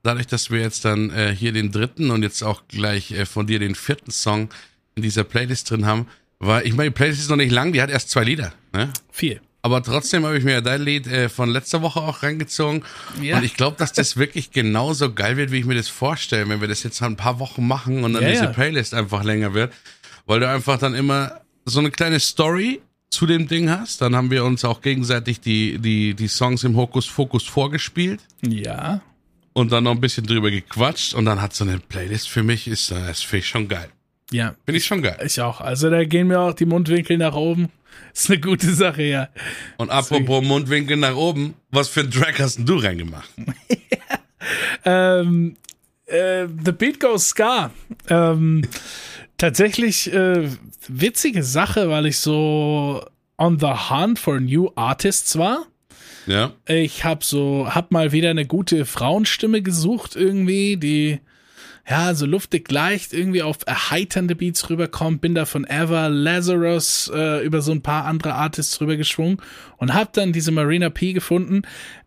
Dadurch, dass wir jetzt dann äh, hier den dritten und jetzt auch gleich äh, von dir den vierten Song in dieser Playlist drin haben, weil ich meine, die Playlist ist noch nicht lang, die hat erst zwei Lieder. Ne? Viel. Aber trotzdem habe ich mir dein Lied äh, von letzter Woche auch reingezogen. Ja. Und ich glaube, dass das wirklich genauso geil wird, wie ich mir das vorstelle, wenn wir das jetzt ein paar Wochen machen und dann Ja, diese ja. Playlist einfach länger wird. Weil du einfach dann immer so eine kleine Story zu dem Ding hast. Dann haben wir uns auch gegenseitig die, die, die Songs im Hokus Fokus vorgespielt Ja. und dann noch ein bisschen drüber gequatscht. Und dann hat so eine Playlist für mich, ist äh, das finde ich schon geil. Ja. Finde ich schon geil. Ich auch. Also da gehen mir auch die Mundwinkel nach oben. Ist eine gute Sache, ja. Und apropos Mundwinkel nach oben, was für ein Track hast denn du reingemacht? Ähm, äh, The Beat Goes Scar. Ähm, tatsächlich äh, witzige Sache, weil ich so on the hunt for new artists war. Ja? Ich habe so, hab mal wieder eine gute Frauenstimme gesucht irgendwie, die ja so luftig leicht irgendwie auf erheiternde Beats rüberkommt. Bin da von Ever Lazarus äh, über so ein paar andere Artists rübergeschwungen und habe dann diese Marina P gefunden.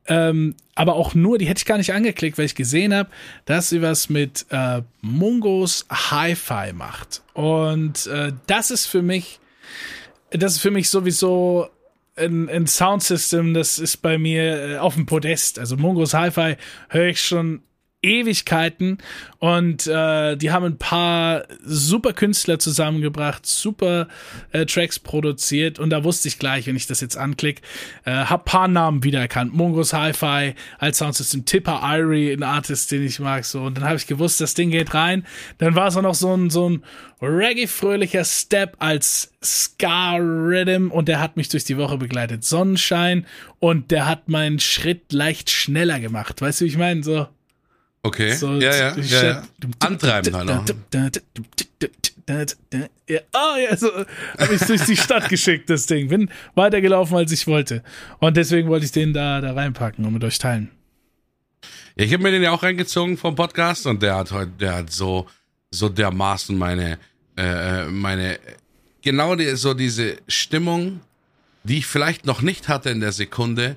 Ähm, aber auch nur, die hätte ich gar nicht angeklickt, weil ich gesehen habe, dass sie was mit äh, Mungos Hi-Fi macht. Und äh, das ist für mich, das ist für mich sowieso ein, ein Soundsystem, das ist bei mir äh, auf dem Podest. Also Mungos Hi-Fi höre ich schon Ewigkeiten und äh, die haben ein paar super Künstler zusammengebracht, super äh, Tracks produziert und da wusste ich gleich, wenn ich das jetzt anklicke, äh, hab paar Namen wiedererkannt. Mungos Hi-Fi als Soundsystem, Tipper Irie, ein Artist, den ich mag, so und dann habe ich gewusst, das Ding geht rein. Dann war es auch noch so ein so ein Reggae-fröhlicher Step als Ska-Rhythm und der hat mich durch die Woche begleitet. Sonnenschein und der hat meinen Schritt leicht schneller gemacht. Weißt du, wie ich meine? So, Okay. so ja, ja, ja, ja. Antreiben halt auch. Ja, oh, ja, so habe ich durch die Stadt geschickt, das Ding. Bin weitergelaufen, als ich wollte. Und deswegen wollte ich den da, da reinpacken und mit euch teilen. Ja, ich habe mir den ja auch reingezogen vom Podcast und der hat heute, der hat so, so dermaßen meine, äh, meine, genau die, so diese Stimmung, die ich vielleicht noch nicht hatte in der Sekunde,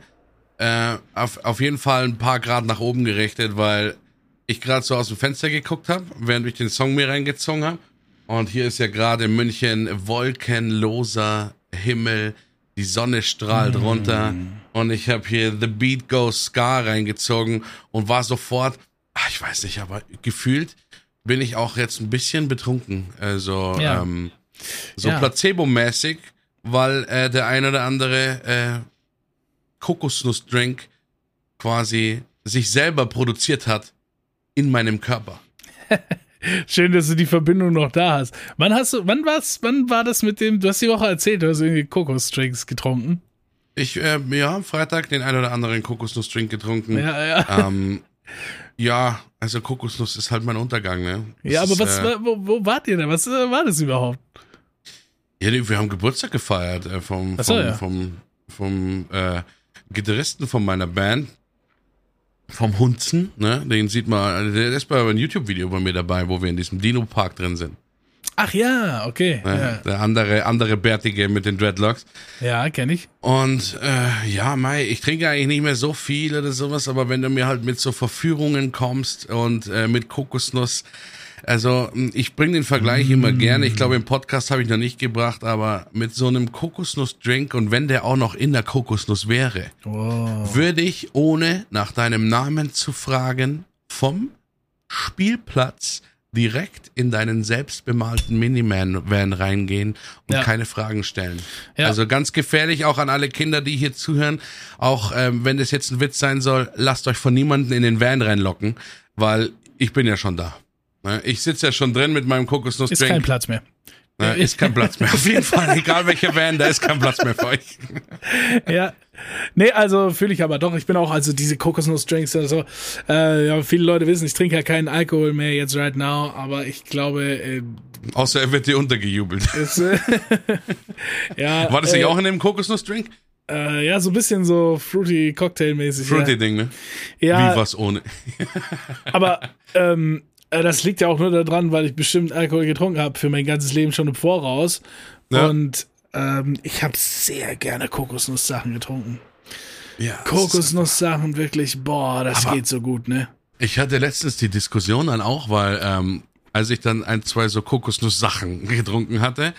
äh, auf, auf jeden Fall ein paar Grad nach oben gerichtet, weil ich gerade so aus dem Fenster geguckt habe, während ich den Song mir reingezogen habe. Und hier ist ja gerade in München wolkenloser Himmel, die Sonne strahlt runter und ich habe hier The Beat Goes Scar reingezogen und war sofort, ach, ich weiß nicht, aber gefühlt bin ich auch jetzt ein bisschen betrunken. Also Ja. ähm, so Ja. placebo-mäßig, weil äh, der ein oder andere äh, Kokosnussdrink quasi sich selber produziert hat in meinem Körper. Schön, dass du die Verbindung noch da hast. Wann hast du, wann war's, wann war das mit dem, du hast die Woche erzählt, du hast irgendwie Kokosdrinks getrunken. Ich, äh, ja, am Freitag den ein oder anderen Kokosnussdrink getrunken. Ja, ja. Ähm, ja, also Kokosnuss ist halt mein Untergang, ne? Das Ja, aber ist, was, äh, wo, wo wart ihr denn? Was äh, war das überhaupt? Ja, wir haben Geburtstag gefeiert äh, vom, so, vom, ja. vom, vom äh, Gitarristen von meiner Band, vom Hunzen, ne? Den sieht man, der ist bei einem YouTube-Video bei mir dabei, wo wir in diesem Dino-Park drin sind. Ach ja, okay. Ne? Der andere, andere Bärtige mit den Dreadlocks. Ja, ja kenne ich. Und äh, ja, Mai, ich trinke eigentlich nicht mehr so viel oder sowas, aber wenn du mir halt mit so Verführungen kommst und äh, mit Kokosnuss, also ich bringe den Vergleich immer gerne. Ich glaube, im Podcast habe ich noch nicht gebracht, aber mit so einem Kokosnussdrink und wenn der auch noch in der Kokosnuss wäre, Wow. würde ich, ohne nach deinem Namen zu fragen, vom Spielplatz direkt in deinen selbstbemalten Miniman-Van reingehen und Ja. keine Fragen stellen. Ja. Also ganz gefährlich auch an alle Kinder, die hier zuhören. Auch ähm, wenn das jetzt ein Witz sein soll, lasst euch von niemandem in den Van reinlocken, weil ich bin ja schon da. Ne? Ich sitze ja schon drin mit meinem Ist kein. Platz mehr. Ne? Ist kein Platz mehr. Auf jeden Fall, egal welcher Van, da ist kein Platz mehr für euch. ja. Nee, also fühle ich aber doch. Ich bin auch, also diese Kokosnussdrinks oder so. Äh, ja, viele Leute wissen, ich trinke ja keinen Alkohol mehr jetzt right now, aber ich glaube, äh, Außer er wird dir untergejubelt. es, äh, ja, War das nicht äh, auch in dem Kokosnussdrink? Äh, ja, so ein bisschen so fruity Cocktail-mäßig. Fruity-Ding, ne? Ja, Wie ja was ohne. aber ähm, äh, das liegt ja auch nur daran, weil ich bestimmt Alkohol getrunken habe für mein ganzes Leben schon im Voraus. Ja. Und ähm, ich habe sehr gerne Kokosnusssachen getrunken. Ja, Kokosnusssachen wirklich, boah, das Aber- geht so gut, ne? Ich hatte letztens die Diskussion dann auch, weil ähm, als ich dann ein, zwei so Kokosnuss-Sachen getrunken hatte,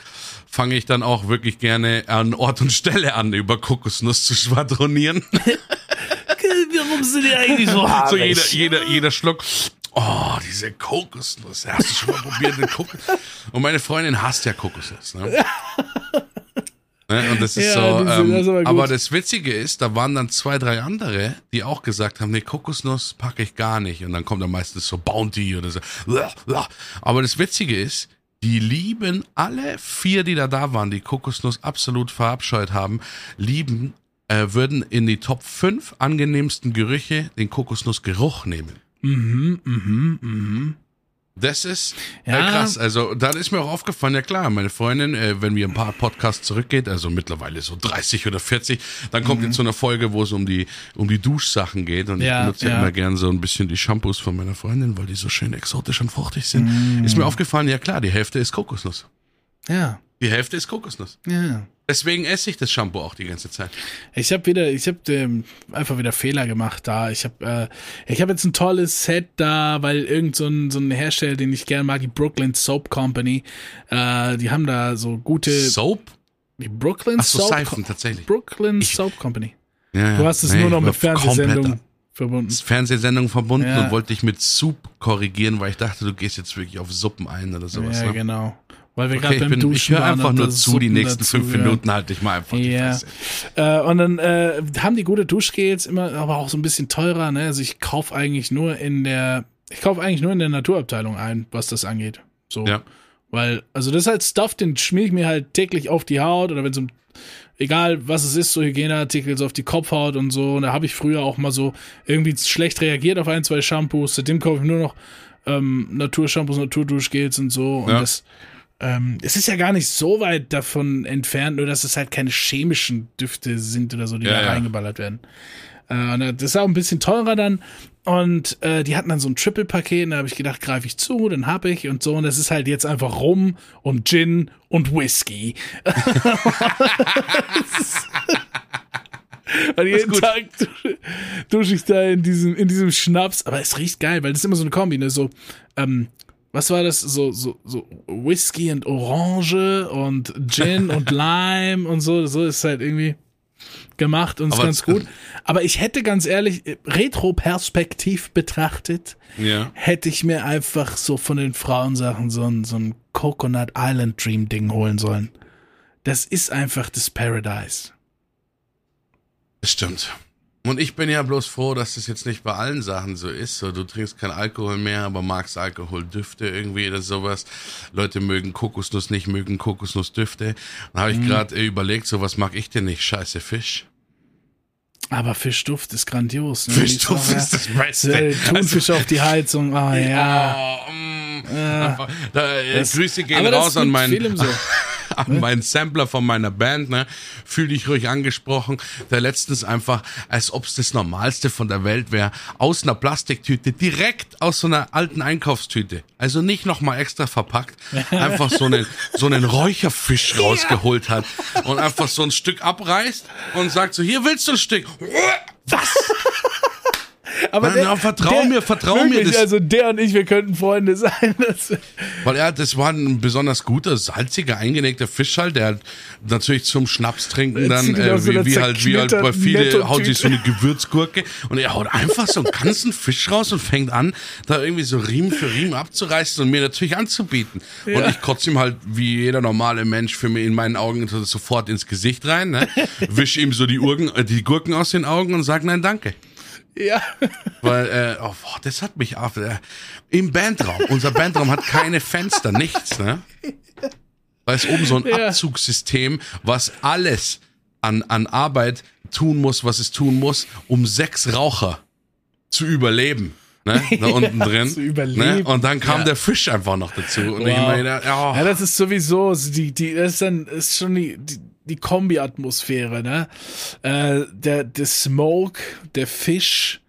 fange ich dann auch wirklich gerne an Ort und Stelle an, über Kokosnuss zu schwadronieren. Warum sind die eigentlich so so jeder, jeder, jeder Schluck. Oh, diese Kokosnuss. Hast du schon mal probiert, eine Kokosnuss? Und meine Freundin hasst ja Kokosnuss. Ne? Ne, Und das ist Ja, so, ähm, das aber aber das Witzige ist, da waren dann zwei, drei andere, die auch gesagt haben, nee, Kokosnuss packe ich gar nicht. Und dann kommt dann meistens so Bounty oder so. Aber das Witzige ist, die lieben alle vier, die da da waren, die Kokosnuss absolut verabscheut haben, lieben, äh, würden in die Top 5 angenehmsten Gerüche den Kokosnussgeruch nehmen. Mhm, mhm, mhm. Das ist äh, Ja. krass. Also, dann ist mir auch aufgefallen, ja klar, meine Freundin, äh, wenn wir ein paar Podcasts zurückgeht, also mittlerweile so 30 oder 40, dann kommt jetzt so eine Folge, wo es um die, um die Duschsachen geht. Und Ja, ich benutze ja, immer gern so ein bisschen die Shampoos von meiner Freundin, weil die so schön exotisch und fruchtig sind. Ist mir aufgefallen, ja klar, die Hälfte ist Kokosnuss. Ja, Die Hälfte ist Kokosnuss. ja. Deswegen esse ich das Shampoo auch die ganze Zeit. Ich habe wieder, ich habe ähm, einfach wieder Fehler gemacht da. Ich habe, äh, ich habe jetzt ein tolles Set da, weil irgend so ein, so ein Hersteller, den ich gerne mag, die Brooklyn Soap Company, äh, die haben da so gute, Soap? die Brooklyn Ach so, Soap, Seifen, tatsächlich. Brooklyn Soap Company. Ja. Du hast es Nee, nur noch ich mit Fernsehsendungen verbunden. Fernsehsendung verbunden Ja. und wollte dich mit Soup korrigieren, weil ich dachte, du gehst jetzt wirklich auf Suppen ein oder sowas. Ja, ne? genau. Weil wir Okay, gerade ich, beim bin, Duschen ich höre einfach nur zu, die Suppen nächsten fünf dazugehören. Minuten halte ich mal einfach die Ja. Fresse. Äh, und dann äh, haben die gute Duschgels immer, aber auch so ein bisschen teurer. Ne? Also ich kaufe eigentlich nur in der, ich kaufe eigentlich nur in der Naturabteilung ein, was das angeht. So, Ja. weil also das ist halt Stuff, den schmier ich mir halt täglich auf die Haut oder wenn es um egal was es ist, so Hygieneartikel so auf die Kopfhaut und so. Und da habe ich früher auch mal so irgendwie schlecht reagiert auf ein, zwei Shampoos. Seitdem kaufe ich nur noch ähm, Naturshampoos, Naturduschgels und so. Und Ja. das ähm, es ist ja gar nicht so weit davon entfernt, nur dass es halt keine chemischen Düfte sind oder so, die Ja, da ja. reingeballert werden. Äh, und das ist auch ein bisschen teurer dann. Und äh, die hatten dann so ein Triple-Paket, und da habe ich gedacht, greife ich zu, dann hab ich und so. Und das ist halt jetzt einfach Rum und Gin und Whisky. und jeden. Tag dusche ich da in diesem, in diesem Schnaps. Aber es riecht geil, weil das ist immer so eine Kombi, ne? So, ähm, was war das? So, so, so Whisky und Orange und Gin und Lime und so. So ist halt irgendwie gemacht und ist ganz gut. Aber ich hätte ganz ehrlich, äh, retroperspektiv betrachtet, Ja. hätte ich mir einfach so von den Frauensachen so ein, so ein Coconut Island Dream Ding holen sollen. Das ist einfach das Paradise. Das stimmt. Und ich bin ja bloß froh, dass das jetzt nicht bei allen Sachen so ist. So, du trinkst kein Alkohol mehr, aber magst Alkoholdüfte irgendwie oder sowas. Leute mögen Kokosnuss nicht, mögen Kokosnussdüfte. Dann habe ich gerade äh, überlegt, so was mag ich denn nicht? Scheiße Fisch. Aber Fischduft ist grandios. Ne? Fischduft ist das Beste. Thunfisch auf die Heizung. Ah ja. Oh, mm, einfach, da, äh, Das- Grüße gehen raus an meinen, so. an meinen Sampler von meiner Band. Ne? Fühl dich ruhig angesprochen. Der letztens einfach, als ob es das Normalste von der Welt wäre, aus einer Plastiktüte, direkt aus so einer alten Einkaufstüte. Also nicht nochmal extra verpackt, einfach so einen, so einen Räucherfisch rausgeholt hat und einfach so ein Stück abreißt und sagt so, hier willst du ein Stück. Was? Aber Na, na, vertrau mir, vertrau mir, wirklich, das- Also der und ich, wir könnten Freunde sein. Das, Weil er, das war ein besonders guter, salziger, eingelegter Fisch halt, der halt natürlich zum Schnaps trinken dann, äh, so wie, wie halt, wie halt bei viele, haut sich so eine Gewürzgurke und er haut einfach so einen ganzen Fisch raus und fängt an, da irgendwie so Riemen für Riemen abzureißen und mir natürlich anzubieten. Und Ja. ich kotze ihm halt, wie jeder normale Mensch, für mich in meinen Augen so- sofort ins Gesicht rein, ne? wisch ihm so die, Urgen, äh, die Gurken aus den Augen und sag nein, danke. Ja. Weil, äh, oh, boah, das hat mich auf. Äh, Im Bandraum. Unser Bandraum hat keine Fenster, nichts, ne? Da ist oben so ein Ja. Abzugssystem, was alles an, an Arbeit tun muss, was es tun muss, um sechs Raucher zu überleben. Ne? Da unten Ja, drin. zu überleben. Ne? Und dann kam Ja. der Fisch einfach noch dazu. Und ich Wow. meine, oh, Ja, das ist sowieso, die, die, das ist dann, ist schon die, die, die Kombi-Atmosphäre, ne? Äh, der, der Smoke, der Fisch,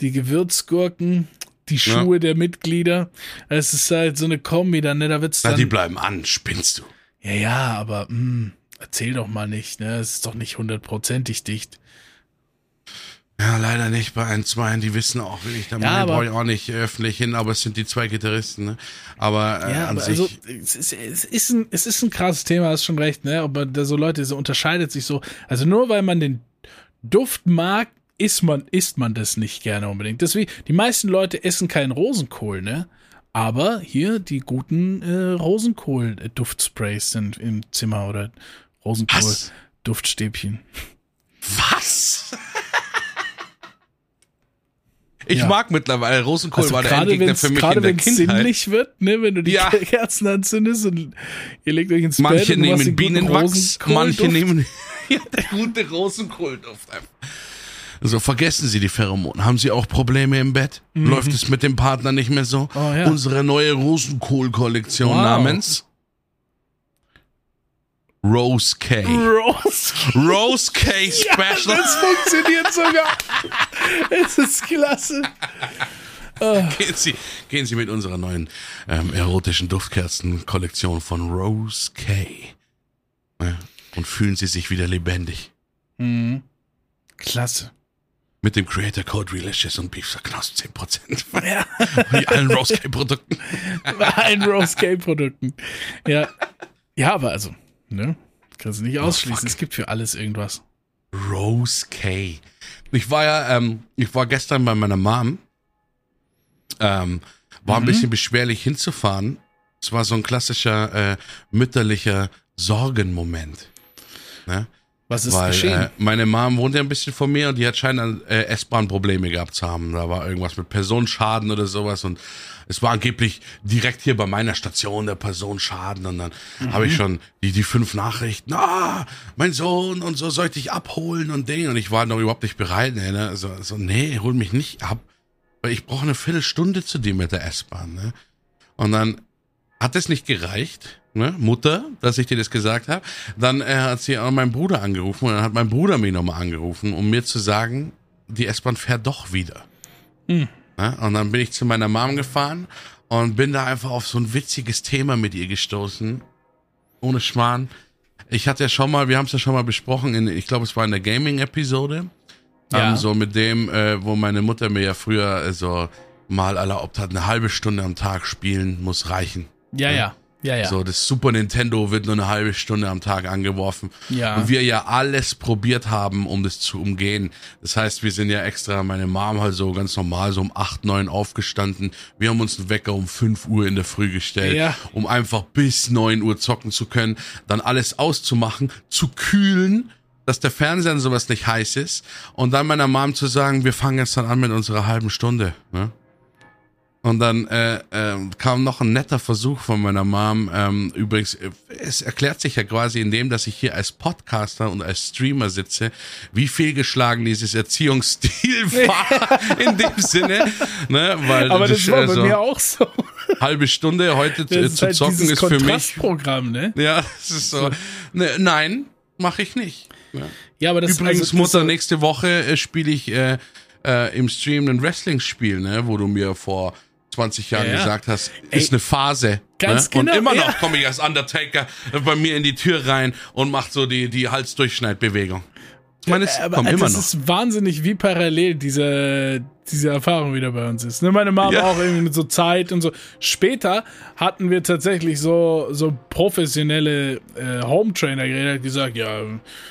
die Gewürzgurken, die Schuhe der Mitglieder. Es ist halt so eine Kombi dann, ne? Da wird's na, dann. die bleiben an, spinnst du. ja, ja, aber, mh, erzähl doch mal nicht, ne? Es ist doch nicht hundertprozentig dicht. Ja, leider nicht bei ein, zwei. Die wissen auch, will ich da Ja, mal, brauche ich auch nicht öffentlich hin, aber es sind die zwei Gitarristen, ne? Aber, äh, Ja, an aber sich, also es ist, es, ist ein, es ist ein krasses Thema, hast schon recht, ne? Aber da so Leute, so unterscheidet sich so. Also nur weil man den Duft mag, isst man, isst man das nicht gerne unbedingt. Deswegen, die meisten Leute essen keinen Rosenkohl, ne? Aber hier die guten äh, Rosenkohl-Duftsprays sind im Zimmer oder Was? Rosenkohl-Duftstäbchen. Was? Ich Ja. mag mittlerweile, Rosenkohl Also war der gerade Endgegner für mich gerade in der Kindheit. sinnlich wird, ne, wenn du die Ja. Kerzen anzündest und ihr legt euch ins Bett Manche und machst nehmen Bienenwachs, manche nehmen der gute Rosenkohlduft. So, vergessen Sie die Pheromone. Haben Sie auch Probleme im Bett? Läuft es mit dem Partner nicht mehr so? Mhm. Oh, ja. Unsere neue Rosenkohl-Kollektion Wow. namens Rose K. Rose Rose K Ja, Special. das funktioniert sogar. Es ist klasse. Gehen Sie, gehen Sie mit unserer neuen ähm, erotischen Duftkerzen-Kollektion von Rose K. Ja, und fühlen Sie sich wieder lebendig. Klasse. Mit dem Creator Code Relicious und Beef Knosp 10%. Ja. Wie allen Rose K Produkten. Bei allen Rose K Produkten. Ja. Ja, aber also, ne? Kannst du nicht ausschließen. fuck. es gibt für alles irgendwas. Rose K. Ich war ja, ähm, ich war gestern bei meiner Mom. Ähm, war ein bisschen beschwerlich hinzufahren. Es war so ein klassischer äh, mütterlicher Sorgenmoment. Ne? Was ist Weil geschehen? äh, meine Mom wohnt ja ein bisschen von mir und die hat scheinbar äh, S-Bahn-Probleme gehabt zu haben. Da war irgendwas mit Personenschaden oder sowas und es war angeblich direkt hier bei meiner Station der Personenschaden und dann habe ich schon die, die fünf Nachrichten, ah, mein Sohn und so soll ich dich abholen und Ding und ich war noch überhaupt nicht bereit. Ne, ne? So, so, nee, hol mich nicht ab, weil ich brauche eine Viertelstunde zu dir mit der S-Bahn. Ne? Und dann hat es nicht gereicht, ne, Mutter, dass ich dir das gesagt habe. Dann äh, hat sie auch meinen Bruder angerufen und dann hat mein Bruder mich nochmal angerufen, um mir zu sagen, die S-Bahn fährt doch wieder. Ne? Und dann bin ich zu meiner Mom gefahren und bin da einfach auf so ein witziges Thema mit ihr gestoßen. Ohne Schmarrn. Ich hatte ja schon mal, wir haben es ja schon mal besprochen, in, ich glaube, es war in der Gaming-Episode. Ja. Ähm, so mit dem, äh, wo meine Mutter mir ja früher äh, so mal erlaubt hat, eine halbe Stunde am Tag spielen muss reichen. ja, ja. Ja, ja. So, das Super Nintendo wird nur eine halbe Stunde am Tag angeworfen. Ja. Und wir ja alles probiert haben, um das zu umgehen. Das heißt, wir sind ja extra, meine Mom halt so ganz normal, so um 8, 9 aufgestanden. Wir haben uns einen Wecker um 5 Uhr in der Früh gestellt, Ja. um einfach bis 9 Uhr zocken zu können, dann alles auszumachen, zu kühlen, dass der Fernseher und sowas nicht heiß ist und dann meiner Mom zu sagen, wir fangen jetzt dann an mit unserer halben Stunde. Ne? Und dann äh, ähm, kam noch ein netter Versuch von meiner Mom. Ähm, übrigens, äh, es erklärt sich ja quasi in dem, dass ich hier als Podcaster und als Streamer sitze, wie fehlgeschlagen dieses Erziehungsstil war in dem Sinne. Ne? Weil aber das war bei also, mir auch so. halbe Stunde heute zu, Das ist zu halt zocken ist für mich. Kontrastprogramm, ne? Ja, das ist so. Ne, nein, mache ich nicht. Ja. Ja, aber das Übrigens, also, das Mutter, so- nächste Woche äh, spiele ich äh, äh, im Stream ein Wrestling-Spiel, ne, wo du mir vor 20 Jahren Ja, ja. gesagt hast, Ey, ist eine Phase. ganz ne? genau, Und immer ja. noch komme ich als Undertaker bei mir in die Tür rein und mach so die, die Halsdurchschneidbewegung. Ich meine, es aber kommt immer das noch. ist wahnsinnig, wie parallel diese, diese Erfahrung wieder bei uns ist. Ne, meine Mama Ja. auch irgendwie mit so Zeit und so. Später hatten wir tatsächlich so, so professionelle äh, Home-Trainer-Geräte, die gesagt, ja,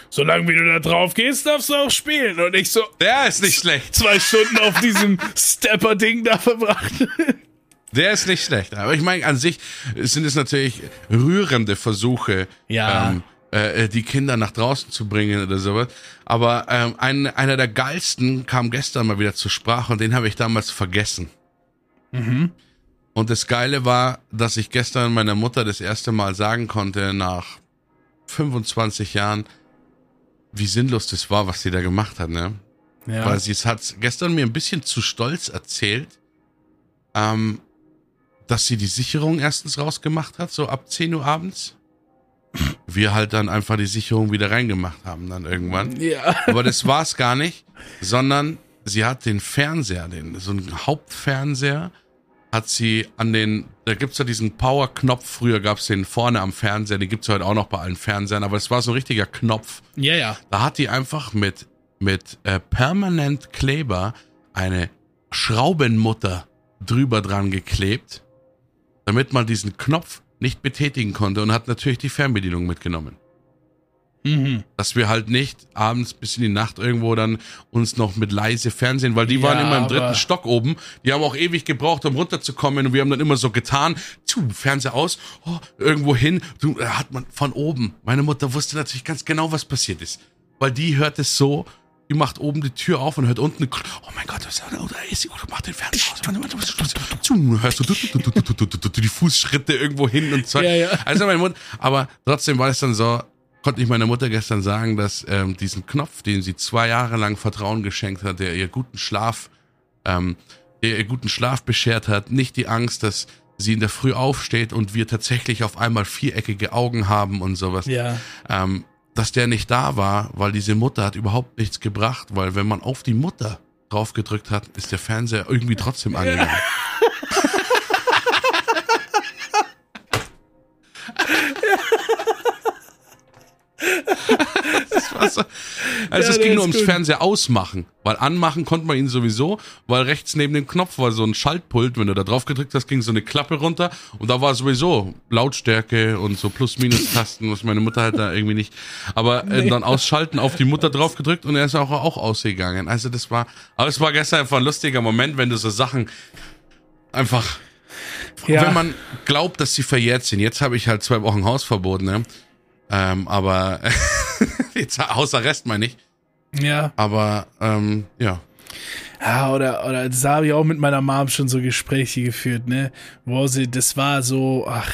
solange wie du da drauf gehst, darfst du auch spielen. Und ich so, Der ist nicht schlecht. zwei Stunden auf diesem Stepper-Ding da verbracht. Der ist nicht schlecht. Aber ich meine, an sich sind es natürlich rührende Versuche, Ja. ähm, äh, die Kinder nach draußen zu bringen oder sowas. Aber ähm, ein, einer der geilsten kam gestern mal wieder zur Sprache und den habe ich damals vergessen. Und das Geile war, dass ich gestern meiner Mutter das erste Mal sagen konnte, nach 25 Jahren, wie sinnlos das war, was sie da gemacht hat, ne? Ja. Weil sie hat gestern mir ein bisschen zu stolz erzählt, ähm, dass sie die Sicherung erstens rausgemacht hat, so ab 10 Uhr abends. Wir halt dann einfach die Sicherung wieder reingemacht haben dann irgendwann. ja. Aber das war's gar nicht, sondern sie hat den Fernseher, den, so einen Hauptfernseher, hat sie an den, da gibt's ja diesen Power-Knopf, früher gab's den vorne am Fernseher, den gibt's heute auch noch bei allen Fernsehern, aber es war so ein richtiger Knopf. Ja, ja. Da hat die einfach mit mit äh, Permanent Kleber eine Schraubenmutter drüber dran geklebt, damit man diesen Knopf nicht betätigen konnte und hat natürlich die Fernbedienung mitgenommen. Mhm. Dass wir halt nicht abends bis in die Nacht irgendwo dann uns noch mit leise Fernsehen, weil die Ja, waren immer im dritten Stock oben. Die haben auch ewig gebraucht, um runterzukommen und wir haben dann immer so getan, zu, Fernseher aus, oh, irgendwo hin, du, da hat man von oben. Meine Mutter wusste natürlich ganz genau, was passiert ist. Weil die hört es so, die macht oben die Tür auf und hört unten, oh mein Gott, da ist sie, mach den Fernseher aus. Hörst du die Fußschritte irgendwo hin und so. Ja, ja. Also meine Mutter, aber trotzdem war es dann so, konnte ich meiner Mutter gestern sagen, dass ähm, diesen Knopf, den sie zwei Jahre lang Vertrauen geschenkt hat, der ihr guten Schlaf, ähm, der ihr guten Schlaf beschert hat, nicht die Angst, dass sie in der Früh aufsteht und wir tatsächlich auf einmal viereckige Augen haben und sowas. Ja. Ähm, dass der nicht da war, weil diese Mutter hat überhaupt nichts gebracht, weil wenn man auf die Mutter drauf gedrückt hat, ist der Fernseher irgendwie trotzdem angegangen. So- Also Ja, es ging nur ums gut. Fernseher ausmachen, weil anmachen konnte man ihn sowieso, weil rechts neben dem Knopf war so ein Schaltpult, wenn du da drauf gedrückt hast, ging so eine Klappe runter und da war sowieso Lautstärke und so Plus-Minus-Tasten, was meine Mutter halt da irgendwie nicht. Aber äh, dann ausschalten, auf die Mutter drauf gedrückt und er ist auch, auch ausgegangen. Also das war, aber es war gestern einfach ein lustiger Moment, wenn du so Sachen einfach Ja. wenn man glaubt, dass sie verjährt sind. Jetzt habe ich halt zwei Wochen Hausverbot, ne? Ähm, aber jetzt Hausarrest meine ich. Ja. Aber ähm, ja. Ja, oder, oder das habe ich auch mit meiner Mom schon so Gespräche geführt, ne? Wo sie, das war so, ach,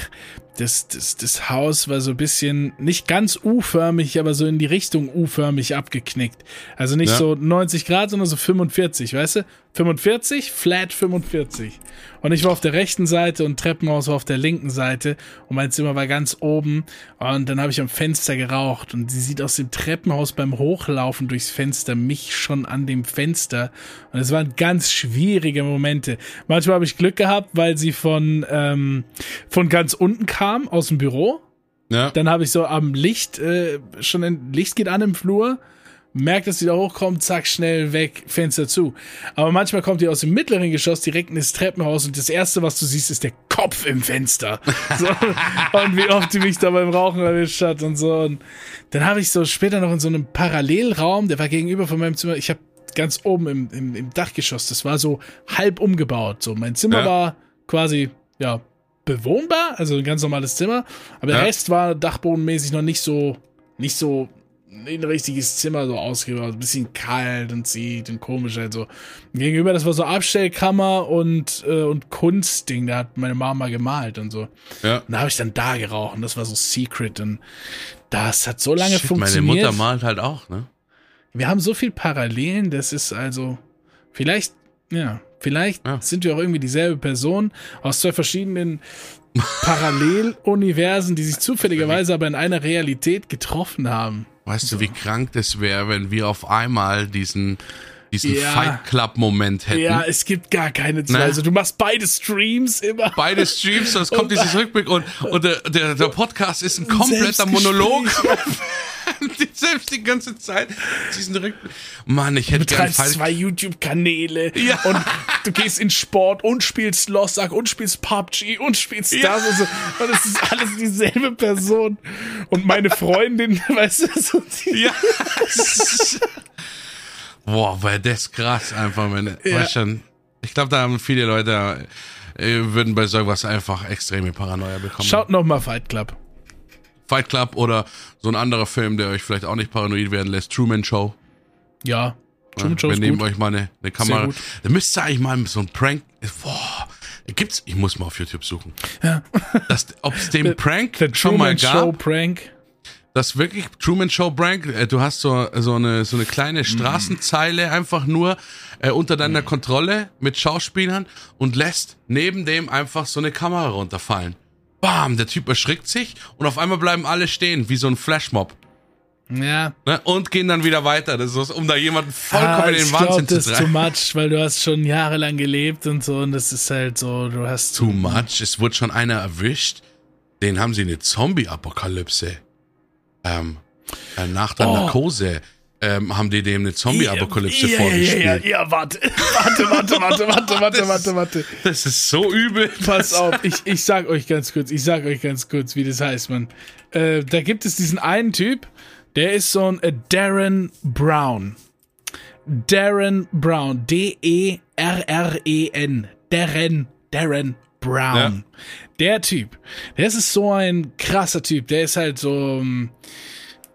das, das, das Haus war so ein bisschen, nicht ganz U-förmig, aber so in die Richtung U-förmig abgeknickt. Also nicht Ja. so 90 Grad, sondern so 45, weißt du? 45, flat 45. Und ich war auf der rechten Seite und Treppenhaus war auf der linken Seite und mein Zimmer war ganz oben und dann habe ich am Fenster geraucht und sie sieht aus dem Treppenhaus beim Hochlaufen durchs Fenster mich schon an dem Fenster und es waren ganz schwierige Momente. Manchmal habe ich Glück gehabt, weil sie von, ähm, von ganz unten kam, aus dem Büro Ja. dann habe ich so am Licht, äh, schon ein Licht geht an im Flur, merkt, dass die da hochkommt, zack, schnell weg, Fenster zu. Aber manchmal kommt die aus dem mittleren Geschoss direkt in das Treppenhaus und das erste, was du siehst, ist der Kopf im Fenster. So, und wie oft die mich da beim Rauchen erwischt hat und so. Und dann habe ich so später noch in so einem Parallelraum, der war gegenüber von meinem Zimmer, ich habe ganz oben im, im, im Dachgeschoss, das war so halb umgebaut. So, mein Zimmer Ja. war quasi, ja, bewohnbar, also ein ganz normales Zimmer, aber Ja. der Rest war dachbodenmäßig noch nicht so, nicht so ein richtiges Zimmer so ausgebaut, ein bisschen kalt und zieht und komisch halt so. Gegenüber, das war so Abstellkammer und, äh, und Kunstding, da hat meine Mama gemalt und so. ja. Und da habe ich dann da geraucht und das war so Secret und das hat so lange Shit, meine funktioniert. Mutter malt halt auch, ne? Wir haben so viel Parallelen, das ist also vielleicht, ja, vielleicht Ja. sind wir auch irgendwie dieselbe Person aus zwei verschiedenen Paralleluniversen, die sich zufälligerweise aber in einer Realität getroffen haben. Weißt du, wie krank das wäre, wenn wir auf einmal diesen, diesen Ja. Fight Club-Moment hätten? Ja, es gibt gar keine zwei. Ne? Also du machst beide Streams immer. Beide Streams, sonst kommt dieses Rückblick und, und der, der, der Podcast ist ein kompletter. Monolog. Die- Selbst die ganze Zeit. Diesen Rückblick. Mann, ich hätte gerne zwei YouTube-Kanäle Ja. und du gehst in Sport und spielst Lost Ark und spielst PUBG und spielst Ja. das und so. Und es ist alles dieselbe Person. Und meine Freundin, weißt du, so die, Ja. Boah, wäre das krass einfach, wenn, Ja. schon, ich glaube, da haben viele Leute, äh, würden bei sowas einfach extreme Paranoia bekommen. Schaut noch mal Fight Club. Fight Club oder so ein anderer Film, der euch vielleicht auch nicht paranoid werden lässt, Truman Show. Ja. Truman Show Wir ist nehmen gut. euch mal eine, eine Kamera. Da müsst ihr eigentlich mal so ein Prank. Boah, gibt's. Ich muss mal auf YouTube suchen. Ja. Ob es den Prank Der schon mal Truman Show gab. Prank. Das wirklich Truman Show Prank. Äh, Du hast so, so, eine, so eine kleine Straßenzeile einfach nur äh, unter deiner Kontrolle mit Schauspielern und lässt neben dem einfach so eine Kamera runterfallen. Bam, der Typ erschrickt sich und auf einmal bleiben alle stehen, wie so ein Flashmob. Ja. Ne? Und gehen dann wieder weiter. Das ist, um da jemanden vollkommen in den Ah, ich glaube, Wahnsinn das zu ist too treiben. much, weil du hast schon jahrelang gelebt und so und das ist halt so, du hast Too much. Es wurde schon einer erwischt. Den haben sie eine Zombie-Apokalypse. Ähm, äh, nach der Oh. Narkose ähm, haben die dem eine Zombie-Apokalypse ja, vorgespielt. Ja, ja, ja, warte. Warte, warte, warte, warte, warte, warte, warte. Das ist so übel. Pass auf, ich, ich sag euch ganz kurz, ich sag euch ganz kurz, wie das heißt, man. Äh, da gibt es diesen einen Typ, der ist so ein äh, Darren Brown. Darren Brown. D-E-R-R-E-N. Darren, Darren Brown. Ja. Der Typ. Der ist so ein krasser Typ. Der ist halt so ähm,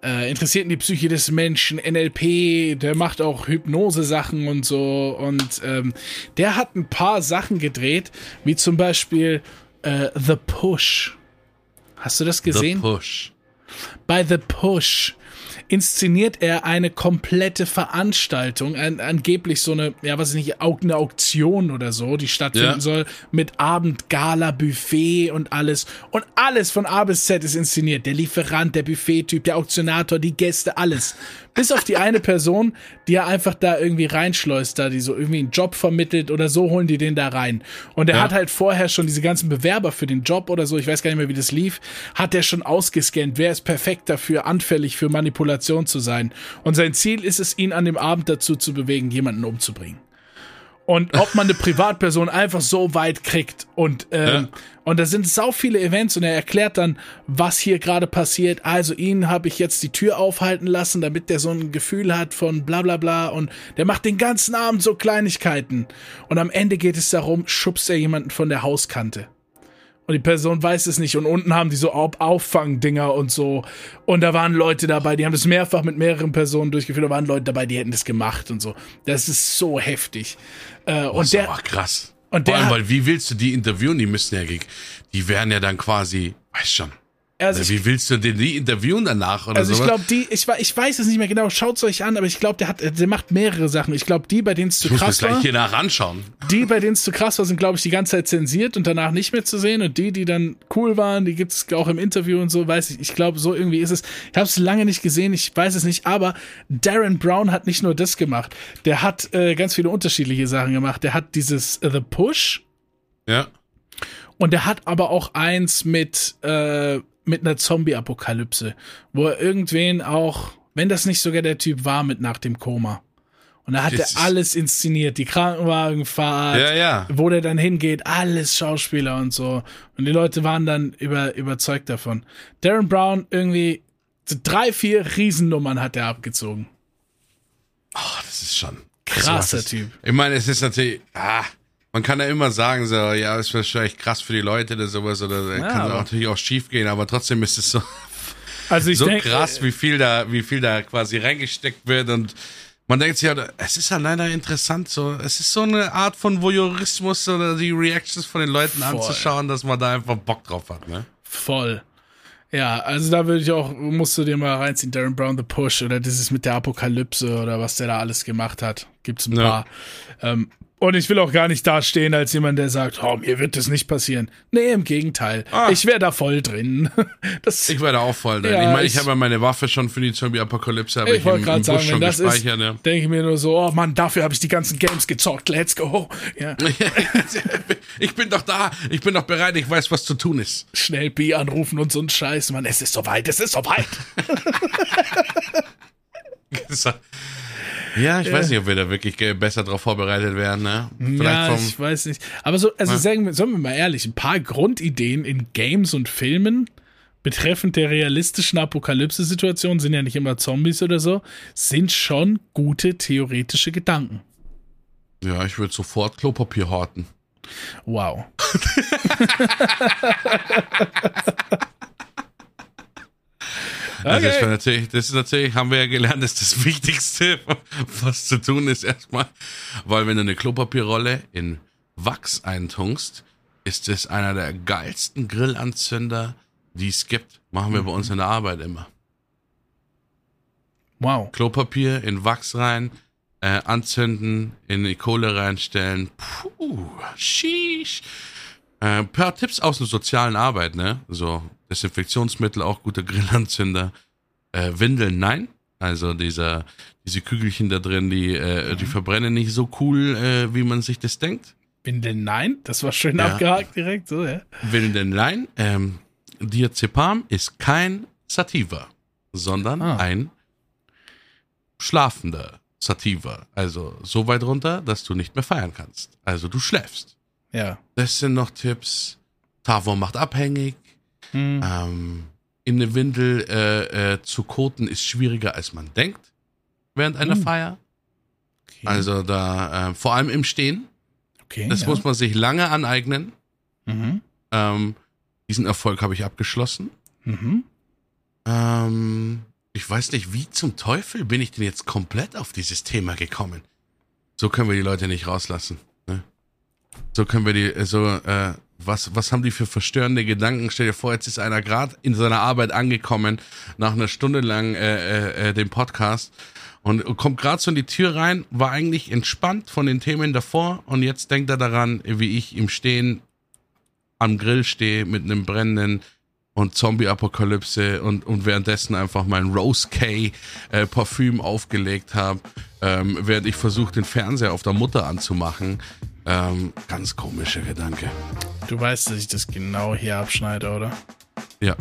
äh, interessiert in die Psyche des Menschen, NLP, der macht auch Hypnose-Sachen und so. Und ähm, der hat ein paar Sachen gedreht, wie zum Beispiel äh, The Push. Hast du das gesehen? The Push. Bei The Push inszeniert er eine komplette Veranstaltung, an, angeblich so eine, ja, was ich nicht, eine Auktion oder so, die stattfinden ja. soll, mit Abend, Gala, Buffet und alles. Und alles von A bis Z ist inszeniert. Der Lieferant, der Buffet-Typ, der Auktionator, die Gäste, alles. Bis auf die eine Person, die er einfach da irgendwie reinschleust, da die so irgendwie einen Job vermittelt oder so holen die den da rein. Und er ja. hat halt vorher schon diese ganzen Bewerber für den Job oder so, ich weiß gar nicht mehr, wie das lief, hat er schon ausgescannt, wer ist perfekt dafür, anfällig für Manipulation zu sein. Und sein Ziel ist es, ihn an dem Abend dazu zu bewegen, jemanden umzubringen und ob man eine Privatperson einfach so weit kriegt und ähm, ja. und da sind sau viele Events und er erklärt dann, was hier gerade passiert. Also ihn habe ich jetzt die Tür aufhalten lassen, damit der so ein Gefühl hat von bla bla bla und der macht den ganzen Abend so Kleinigkeiten und am Ende geht es darum, schubst er jemanden von der Hauskante und die Person weiß es nicht und unten haben die so Auffangdinger und so und da waren Leute dabei, die haben das mehrfach mit mehreren Personen durchgeführt, da waren Leute dabei, die hätten das gemacht und so. Das ist so heftig. Äh, und der aber krass. Und der, Vor allem, weil wie willst du die interviewen? Die müssen ja, die werden ja dann quasi, weißt schon, also ich, Wie willst du den die interviewen danach oder Also ich glaube, die, ich, ich weiß es nicht mehr genau, schaut es euch an, aber ich glaube, der hat, der macht mehrere Sachen. Ich glaube, die, bei denen es zu ich krass muss war. gleich hier nach anschauen. Die, bei denen es zu krass war, sind, glaube ich, die ganze Zeit zensiert und danach nicht mehr zu sehen. Und die, die dann cool waren, die gibt es auch im Interview und so, weiß ich. Ich glaube, so irgendwie ist es. Ich habe es lange nicht gesehen, ich weiß es nicht, aber Darren Brown hat nicht nur das gemacht. Der hat äh, ganz viele unterschiedliche Sachen gemacht. Der hat dieses uh, The Push. Ja. Und der hat aber auch eins mit äh, mit einer Zombie-Apokalypse, wo er irgendwen auch, wenn das nicht sogar der Typ war mit nach dem Koma. Und da hat er alles inszeniert, die Krankenwagenfahrt, ja, ja. wo der dann hingeht, alles Schauspieler und so. Und die Leute waren dann über, überzeugt davon. Darren Brown irgendwie drei, vier Riesennummern hat er abgezogen. Oh, das ist schon krasser ist, Typ. Ich meine, es ist natürlich, ah, man kann ja immer sagen, so, ja, ist wahrscheinlich krass für die Leute oder sowas, oder ja, kann natürlich auch schief gehen, aber trotzdem ist es so, also so denk, krass, wie viel da, wie viel da quasi reingesteckt wird und man denkt sich ja, es ist ja leider interessant, so, es ist so eine Art von Voyeurismus oder die Reactions von den Leuten voll. anzuschauen, dass man da einfach Bock drauf hat, ne? Voll. Ja, also da würde ich auch, musst du dir mal reinziehen, Darren Brown The Push oder dieses mit der Apokalypse oder was der da alles gemacht hat. Gibt's ein ja. paar. Ähm, und ich will auch gar nicht dastehen als jemand, der sagt, oh, mir wird das nicht passieren. Nee, im Gegenteil. Ah. Ich wäre da voll drin. Das, ich wäre da auch voll drin. Ja, ich meine, ich, ich habe ja meine Waffe schon für die Zombie-Apokalypse, aber ich, ich wollte gerade sagen, wenn das ist, ja. denke ich mir nur so, oh Mann, dafür habe ich die ganzen Games gezockt. Let's go. Ja. ich bin doch da. Ich bin doch bereit. Ich weiß, was zu tun ist. Schnell B anrufen und so ein Scheiß. Mann, es ist soweit. Es ist soweit. Ja, ich weiß nicht, ob wir da wirklich besser drauf vorbereitet werden. Ne? Vielleicht ja, vom, ich weiß nicht. Aber so, also ja. sagen wir, sollen wir mal ehrlich, ein paar Grundideen in Games und Filmen betreffend der realistischen Apokalypse-Situation sind ja nicht immer Zombies oder so, sind schon gute theoretische Gedanken. Ja, ich würde sofort Klopapier horten. Wow. Also okay. das, natürlich, das ist natürlich, haben wir ja gelernt, ist das Wichtigste, was zu tun ist erstmal. Weil wenn du eine Klopapierrolle in Wachs eintunkst, ist es einer der geilsten Grillanzünder, die es gibt. Machen wir mhm. bei uns in der Arbeit immer. Wow. Klopapier in Wachs rein, äh, anzünden, in die Kohle reinstellen. Puh, sheesh. Äh, ein paar Tipps aus der sozialen Arbeit, ne? So, Desinfektionsmittel, auch guter Grillanzünder. Äh, Windeln, nein. Also dieser, diese Kügelchen da drin, die, äh, mhm. die verbrennen nicht so cool, äh, wie man sich das denkt. Windeln, nein. Das war schön ja. abgehakt direkt, so, ja. Windeln, nein. Ähm, Diazepam ist kein Sativa, sondern ah. ein schlafender Sativa. Also so weit runter, dass du nicht mehr feiern kannst. Also du schläfst. Ja. Das sind noch Tipps. Tavor macht abhängig. Hm. Ähm, in eine Windel äh, äh, zu koten ist schwieriger, als man denkt während einer Hm. Feier. Okay. Also da, äh, vor allem im Stehen. okay, Das ja. muss man sich lange aneignen. Mhm. Ähm, diesen Erfolg habe ich abgeschlossen. Mhm. Ähm, ich weiß nicht, wie zum Teufel bin ich denn jetzt komplett auf dieses Thema gekommen? So können wir die Leute nicht rauslassen. Ne? So können wir die, so, äh, was, was haben die für verstörende Gedanken? Stell dir vor, jetzt ist einer gerade in seiner Arbeit angekommen, nach einer Stunde lang äh, äh, äh, dem Podcast und kommt gerade so in die Tür rein, war eigentlich entspannt von den Themen davor und jetzt denkt er daran, wie ich im Stehen am Grill stehe mit einem brennenden und Zombie-Apokalypse und, und währenddessen einfach mein Rose K äh, aufgelegt habe, ähm, während ich versuche, den Fernseher auf der Mutter anzumachen. Ähm, ganz komischer Gedanke. Du weißt, dass ich das genau hier abschneide, oder? Ja.